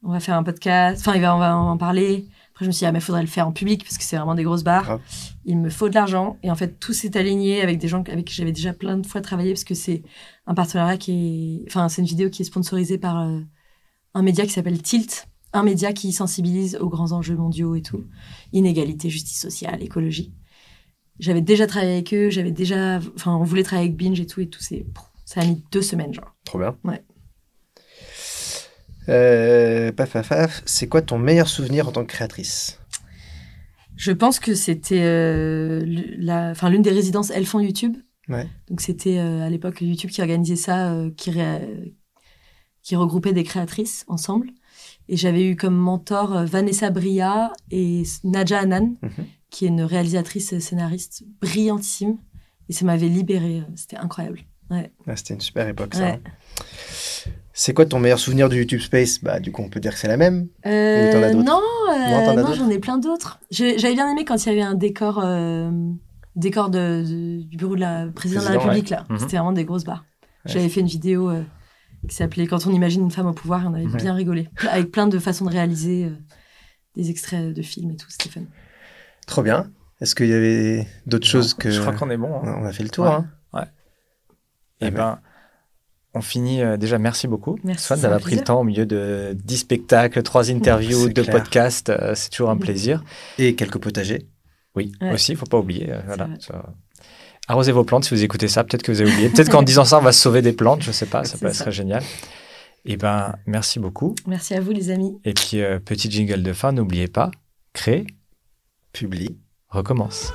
S3: On va faire un podcast. Enfin, on va en parler. Après, je me suis dit, ah, mais il faudrait le faire en public parce que c'est vraiment des grosses barres. Il me faut de l'argent. Et en fait, tout s'est aligné avec des gens avec qui j'avais déjà plein de fois travaillé parce que c'est un partenariat qui est. Enfin, c'est une vidéo qui est sponsorisée par euh, un média qui s'appelle Tilt. Un média qui sensibilise aux grands enjeux mondiaux et tout. Inégalité, justice sociale, écologie. J'avais déjà travaillé avec eux. J'avais déjà. Enfin, on voulait travailler avec Binge et tout. Et tout. C'est. Ça a mis deux semaines, genre.
S2: Trop bien.
S3: Ouais.
S2: Euh, paf, paf, paf. C'est quoi ton meilleur souvenir en tant que créatrice?
S3: Je pense que c'était euh, la, enfin l'une des résidences Elles font YouTube.
S2: Ouais.
S3: Donc c'était euh, à l'époque YouTube qui organisait ça, qui, ré- qui regroupait des créatrices ensemble. Et j'avais eu comme mentor Vanessa Bria et Nadja Anan,
S2: Mhm.
S3: qui est une réalisatrice scénariste brillantissime. Et ça m'avait libérée. C'était incroyable.
S2: Ah, C'était une super époque, ça.
S3: Ouais.
S2: hein. C'est quoi ton meilleur souvenir du YouTube Space? Bah, du coup, on peut dire que c'est la même.
S3: Euh,
S2: as
S3: non, euh,
S2: Non, d'autres?
S3: j'en ai plein d'autres. J'ai- J'avais bien aimé quand il y avait un décor, euh, décor de, de- du bureau de la présidente de la République là.
S1: Mhm.
S3: C'était vraiment des grosses barres.
S2: Ouais.
S3: J'avais fait une vidéo euh, qui s'appelait Quand on imagine une femme au pouvoir et on avait
S2: Ouais.
S3: bien rigolé, avec plein de façons de réaliser euh, des extraits de films et tout. C'était fun.
S2: Trop bien. Est-ce qu'il y avait d'autres choses que.
S1: Je crois qu'on est bon. hein.
S2: On a fait le tour.
S1: Ouais.
S2: hein.
S1: Eh
S2: Eh
S1: ben, on finit euh, déjà. Merci beaucoup.
S3: Merci,
S1: Swan d'avoir pris le temps au milieu de 10 spectacles, 3 interviews,
S2: C'est
S1: 2
S2: clair.
S1: podcasts. euh, c'est toujours un
S3: Mhm.
S1: plaisir.
S2: Et quelques potagers.
S1: Oui,
S3: Ouais.
S1: aussi, il faut pas oublier. euh, voilà,
S3: vrai.
S1: ça- Arrosez vos plantes si vous écoutez ça. Peut-être que vous avez oublié. Peut-être qu'en disant ça, on va sauver des plantes. Je sais pas. Ça peut être génial. Eh ben, merci beaucoup.
S3: Merci à vous les amis.
S1: Et puis, euh, petit jingle de fin, n'oubliez pas, créer,
S2: Publie.
S1: recommence.